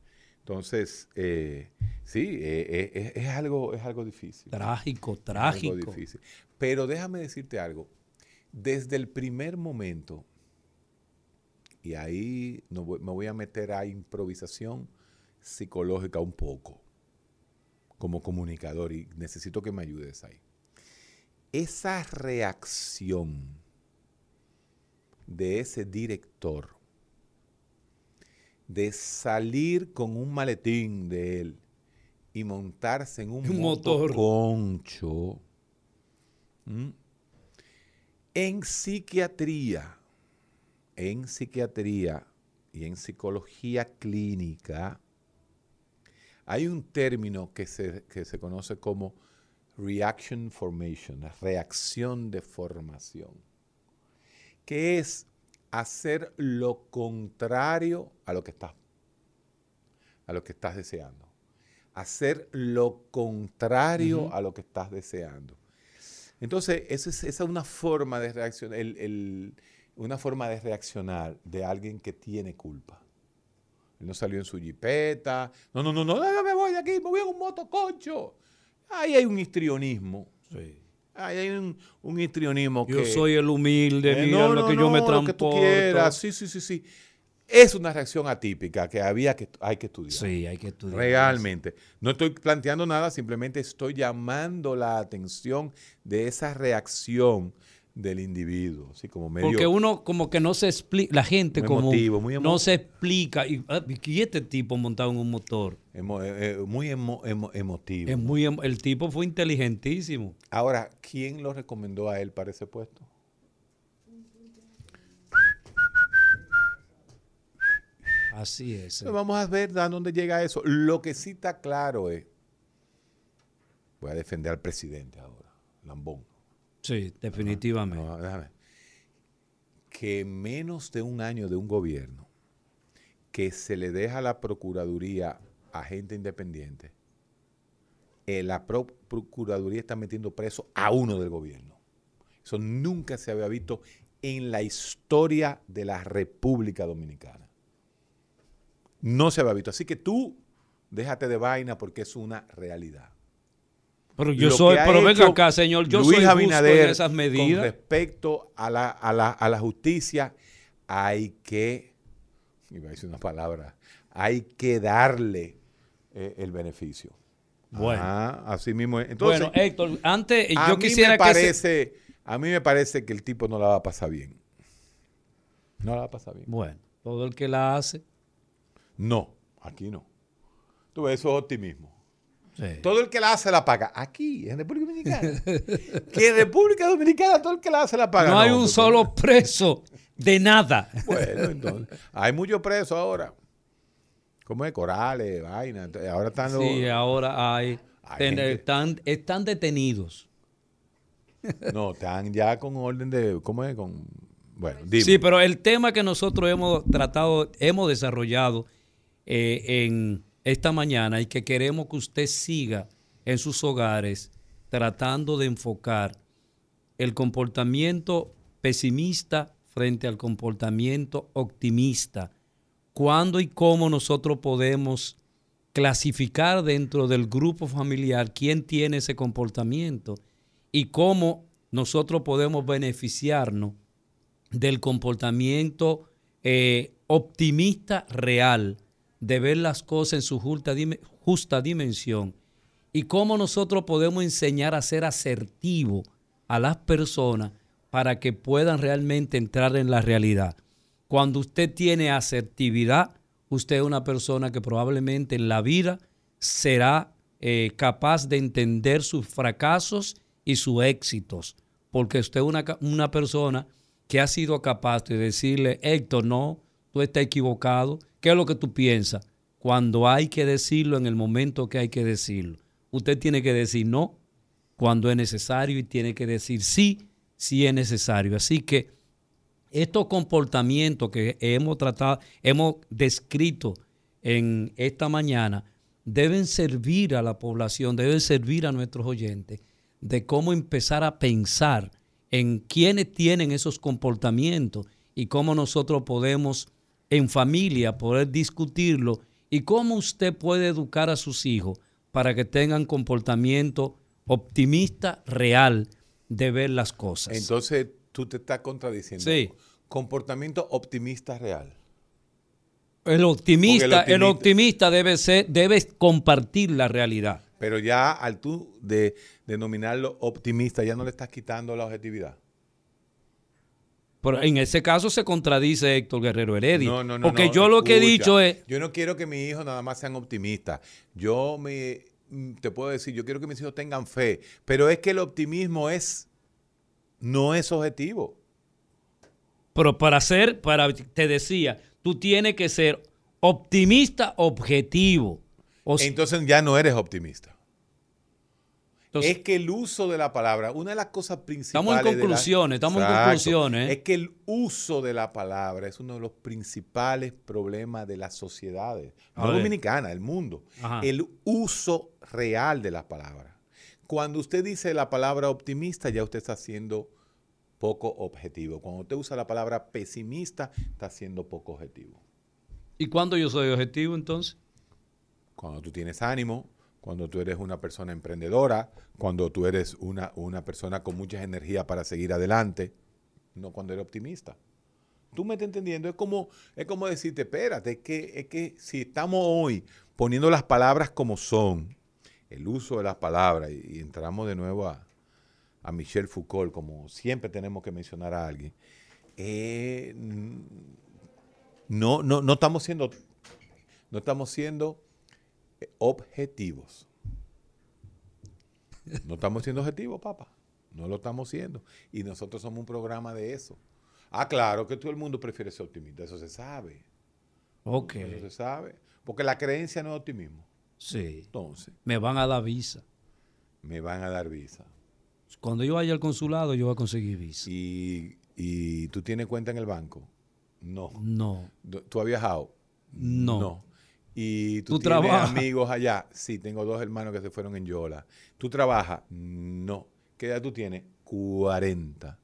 Entonces, eh, sí, eh, eh, es, es algo, es algo difícil. Trágico, trágico. algo difícil. Pero déjame decirte algo. Desde el primer momento, y ahí no voy- me voy a meter a improvisación psicológica un poco, como comunicador, y necesito que me ayudes ahí. Esa reacción de ese director de salir con un maletín de él y montarse en un, Un motor. motoconcho, ¿m? en psiquiatría, en psiquiatría y en psicología clínica, hay un término que se, que se conoce como reaction formation, reacción de formación, que es hacer lo contrario a lo que estás, a lo que estás deseando. Hacer lo contrario a lo que estás deseando. Entonces, esa es, esa es una forma de reaccionar, el- el- una forma de reaccionar de alguien que tiene culpa. Él no salió en su jipeta. No, no, no, no, no, me voy de aquí, me voy en un motoconcho. Ahí hay un histrionismo. Ahí hay un, un histrionismo Yo soy el humilde, Eh, mira no, lo no, que yo me no, lo que tú transporto. quieras. Sí, sí, sí, sí. Es una reacción atípica que había que hay que estudiar. Sí, hay que estudiar. Realmente. No estoy planteando nada, simplemente estoy llamando la atención de esa reacción del individuo, así como medio Porque uno como que no se explica, la gente Muy como emotivo, muy no se explica. Y, ah, ¿y este tipo montado en un motor? emo- eh, eh, muy emo- emo- emotivo. Es muy, el tipo fue inteligentísimo. Ahora, ¿quién lo recomendó a él para ese puesto? Así es. Vamos a ver a dónde llega eso. Lo que sí está claro es, voy a defender al presidente ahora, Lambón. Sí, definitivamente. No, déjame. Que menos de un año de un gobierno que se le deja la Procuraduría a gente independiente, eh, la pro- Procuraduría está metiendo preso a uno del gobierno. Eso nunca se había visto en la historia de la República Dominicana. No se había visto. Así que tú déjate de vaina porque es una realidad. Pero yo Lo soy, pero venga acá, señor, yo Luis soy justo Abinader en esas Con medidas. respecto a la, a la- a la justicia, hay que, iba a decir una palabra, hay que darle eh, el beneficio. Bueno. Ajá, así mismo. es. Entonces, bueno, Héctor, antes yo quisiera que se- a mí me parece que el tipo no la va a pasar bien. No la va a pasar bien. Bueno, todo el que la hace. No, aquí no. Tú ves, eso es optimismo. Sí. Todo el que la hace la paga. Aquí, en República Dominicana. que en República Dominicana todo el que la hace la paga. No hay un solo preso de nada. Bueno, entonces. Hay muchos presos ahora. Como de corales, vaina. Ahora están los. Sí, ahora hay. Hay ten- gente- están, están detenidos. No, están ya con orden de. ¿Cómo es? Con. Bueno, dime. Sí, pero el tema que nosotros hemos tratado, hemos desarrollado eh, en esta mañana y que queremos que usted siga en sus hogares tratando de enfocar el comportamiento pesimista frente al comportamiento optimista. ¿Cuándo y cómo nosotros podemos clasificar dentro del grupo familiar quién tiene ese comportamiento y cómo nosotros podemos beneficiarnos del comportamiento eh, optimista real de ver las cosas en su justa, dime- justa dimensión y cómo nosotros podemos enseñar a ser asertivo a las personas para que puedan realmente entrar en la realidad. Cuando usted tiene asertividad, usted es una persona que probablemente en la vida será eh, capaz de entender sus fracasos y sus éxitos, porque usted es una, una persona que ha sido capaz de decirle, Héctor, no, tú estás equivocado, ¿qué es lo que tú piensas? Cuando hay que decirlo en el momento que hay que decirlo. Usted tiene que decir no cuando es necesario y tiene que decir sí si es necesario. Así que estos comportamientos que hemos tratado, hemos descrito en esta mañana, deben servir a la población, deben servir a nuestros oyentes de cómo empezar a pensar en quiénes tienen esos comportamientos y cómo nosotros podemos en familia poder discutirlo y cómo usted puede educar a sus hijos para que tengan comportamiento optimista real de ver las cosas. Entonces tú te estás contradiciendo. Sí. Comportamiento optimista real. El optimista, el el optimista- optimista debe ser, debe compartir la realidad. Pero ya al tú de denominarlo optimista, ya no le estás quitando la objetividad. Pero en ese caso se contradice Héctor Guerrero Heredia. No, no, no. porque yo lo que he dicho es, Yo no quiero que mis hijos nada más sean optimistas. Yo me mm, te puedo decir, yo quiero que mis hijos tengan fe. Pero es que el optimismo es no es objetivo. pero para ser, para, te decía, tú tienes que ser optimista objetivo. O sea, Entonces ya no eres optimista. Entonces- es que el uso de la palabra, una de las cosas principales. Estamos en la- conclusiones, estamos en conclusiones. Es que el uso de la palabra es uno de los principales problemas de las sociedades, A no ver. dominicana, el mundo. Ajá. El uso real de la palabra. Cuando usted dice la palabra optimista, ya usted está siendo poco objetivo. Cuando usted usa la palabra pesimista, está siendo poco objetivo. ¿Y cuándo yo soy objetivo entonces? cuando tú tienes ánimo, cuando tú eres una persona emprendedora, cuando tú eres una, una persona con mucha energía para seguir adelante, no cuando eres optimista. Tú me estás entendiendo, es como, es como decirte, espérate, es que, es que si estamos hoy poniendo las palabras como son, el uso de las palabras, y, entramos de nuevo a, a Michel Foucault, como siempre tenemos que mencionar a alguien, eh, no, no, no estamos siendo, no estamos siendo objetivos. No estamos siendo objetivos, papá. No lo estamos siendo. Y nosotros somos un programa de eso. Ah, claro que todo el mundo prefiere ser optimista. Eso se sabe. Ok. Eso se sabe. Porque la creencia no es optimismo. Sí. Entonces, Me van a dar visa. me van a dar visa. Cuando yo vaya al consulado, yo voy a conseguir visa. Y, y tú tienes cuenta en el banco. No. No. ¿Tú has viajado? No. ¿Y tú, ¿Tú tienes trabajas? amigos allá? Sí, tengo dos hermanos que se fueron en Yola. ¿Tú trabajas? No. ¿Qué edad tú tienes? 40.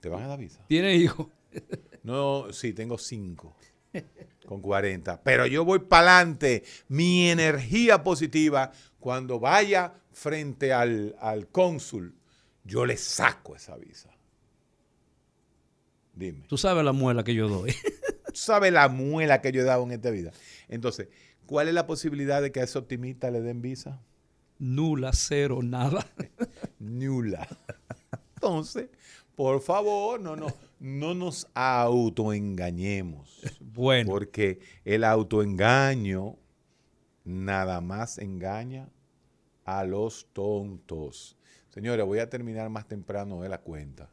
¿Te van a dar visa? ¿Tiene hijo? No, sí, tengo cinco. Con 40. Pero yo voy para adelante. Mi energía positiva, cuando vaya frente al, al cónsul, yo le saco esa visa. Dime. Tú sabes la muela que yo doy. Tú sabes la muela que yo he dado en esta vida. Entonces, ¿cuál es la posibilidad de que a ese optimista le den visa? Nula, cero, nada. Nula. Entonces, por favor, no, no, no nos autoengañemos. Bueno. Porque el autoengaño nada más engaña a los tontos. Señores, voy a terminar más temprano de la cuenta,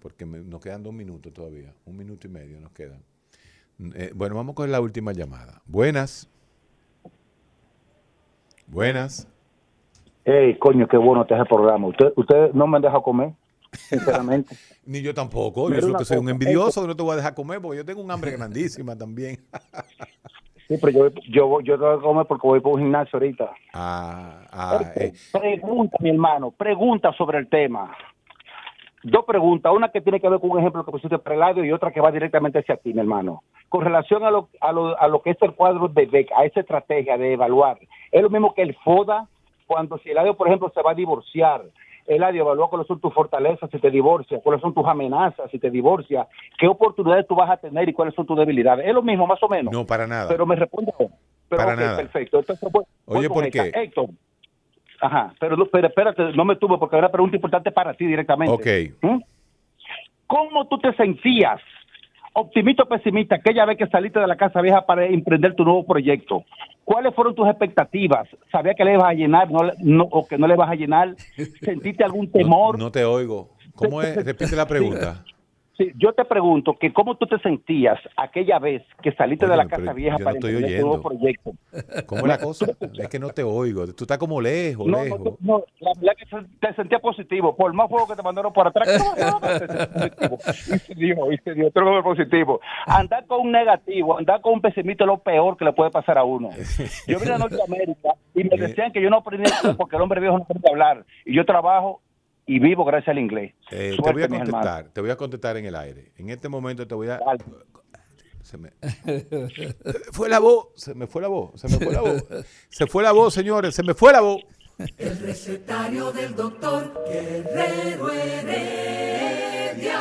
porque me- nos quedan dos minutos todavía, un minuto y medio nos quedan. Eh, bueno, vamos con la última llamada. Buenas. Buenas. Ey, coño, qué bueno está ese programa. Usted, usted no me deja comer, sinceramente. Ni yo tampoco. Yo una que soy un envidioso que no te voy a dejar comer porque yo tengo un hambre grandísima también. Sí, pero yo, yo, yo tengo que comer porque voy por un gimnasio ahorita. Ah, ah, eh, Pregunta, mi hermano, pregunta sobre el tema. Dos preguntas, una que tiene que ver con un ejemplo que pusiste para Eladio y otra que va directamente hacia ti, mi hermano. Con relación a lo, a lo, a lo que es el cuadro de Beck, a esa estrategia de evaluar, es lo mismo que el FODA cuando si Eladio, por ejemplo, se va a divorciar. Eladio, evalúa cuáles son tus fortalezas si te divorcias, cuáles son tus amenazas si te divorcias, qué oportunidades tú vas a tener y cuáles son tus debilidades. Es lo mismo, más o menos. No, para nada. Pero me responde. Pero, Para nada. Perfecto. Entonces, voy- voy Oye, con ¿por qué? Héctor. Ajá, pero, no- pero espérate, no me tuve porque hay una pregunta importante para ti directamente. Ok. ¿Mm? ¿Cómo tú te sentías, optimista o pesimista, aquella vez que saliste de la casa vieja para emprender tu nuevo proyecto? ¿Cuáles fueron tus expectativas? ¿Sabías que le ibas a llenar no, le- no- o que no le vas a llenar? ¿Sentiste algún temor? No te oigo. ¿Cómo es? Repite la pregunta. Sí, yo te pregunto que cómo tú te sentías aquella vez que saliste de la casa vieja para no estoy emprender tu nuevo oyendo. proyecto. ¿Cómo es la cosa? Es que no te oigo. Tú estás como lejos, No, lejos. no, no, la verdad que te sentía positivo. Por más fuego que te mandaron por atrás, sentías. Y se dio, y se dio, otro positivo. Andar con un negativo, andar con un pesimista es lo peor que le puede pasar a uno. Yo vine a Norteamérica y me decían que yo no aprendí porque el hombre viejo no aprende a hablar. Y yo trabajo y vivo gracias al inglés. Eh, te voy a contestar, te voy a contestar en el aire. En este momento te voy a. Se me... fue la voz, se me fue la voz, se me fue la voz. Se fue la voz, señores, se me fue la voz. El recetario del doctor Guerrero Heredia.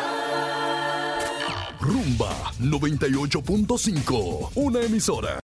Rumba 98.5, una emisora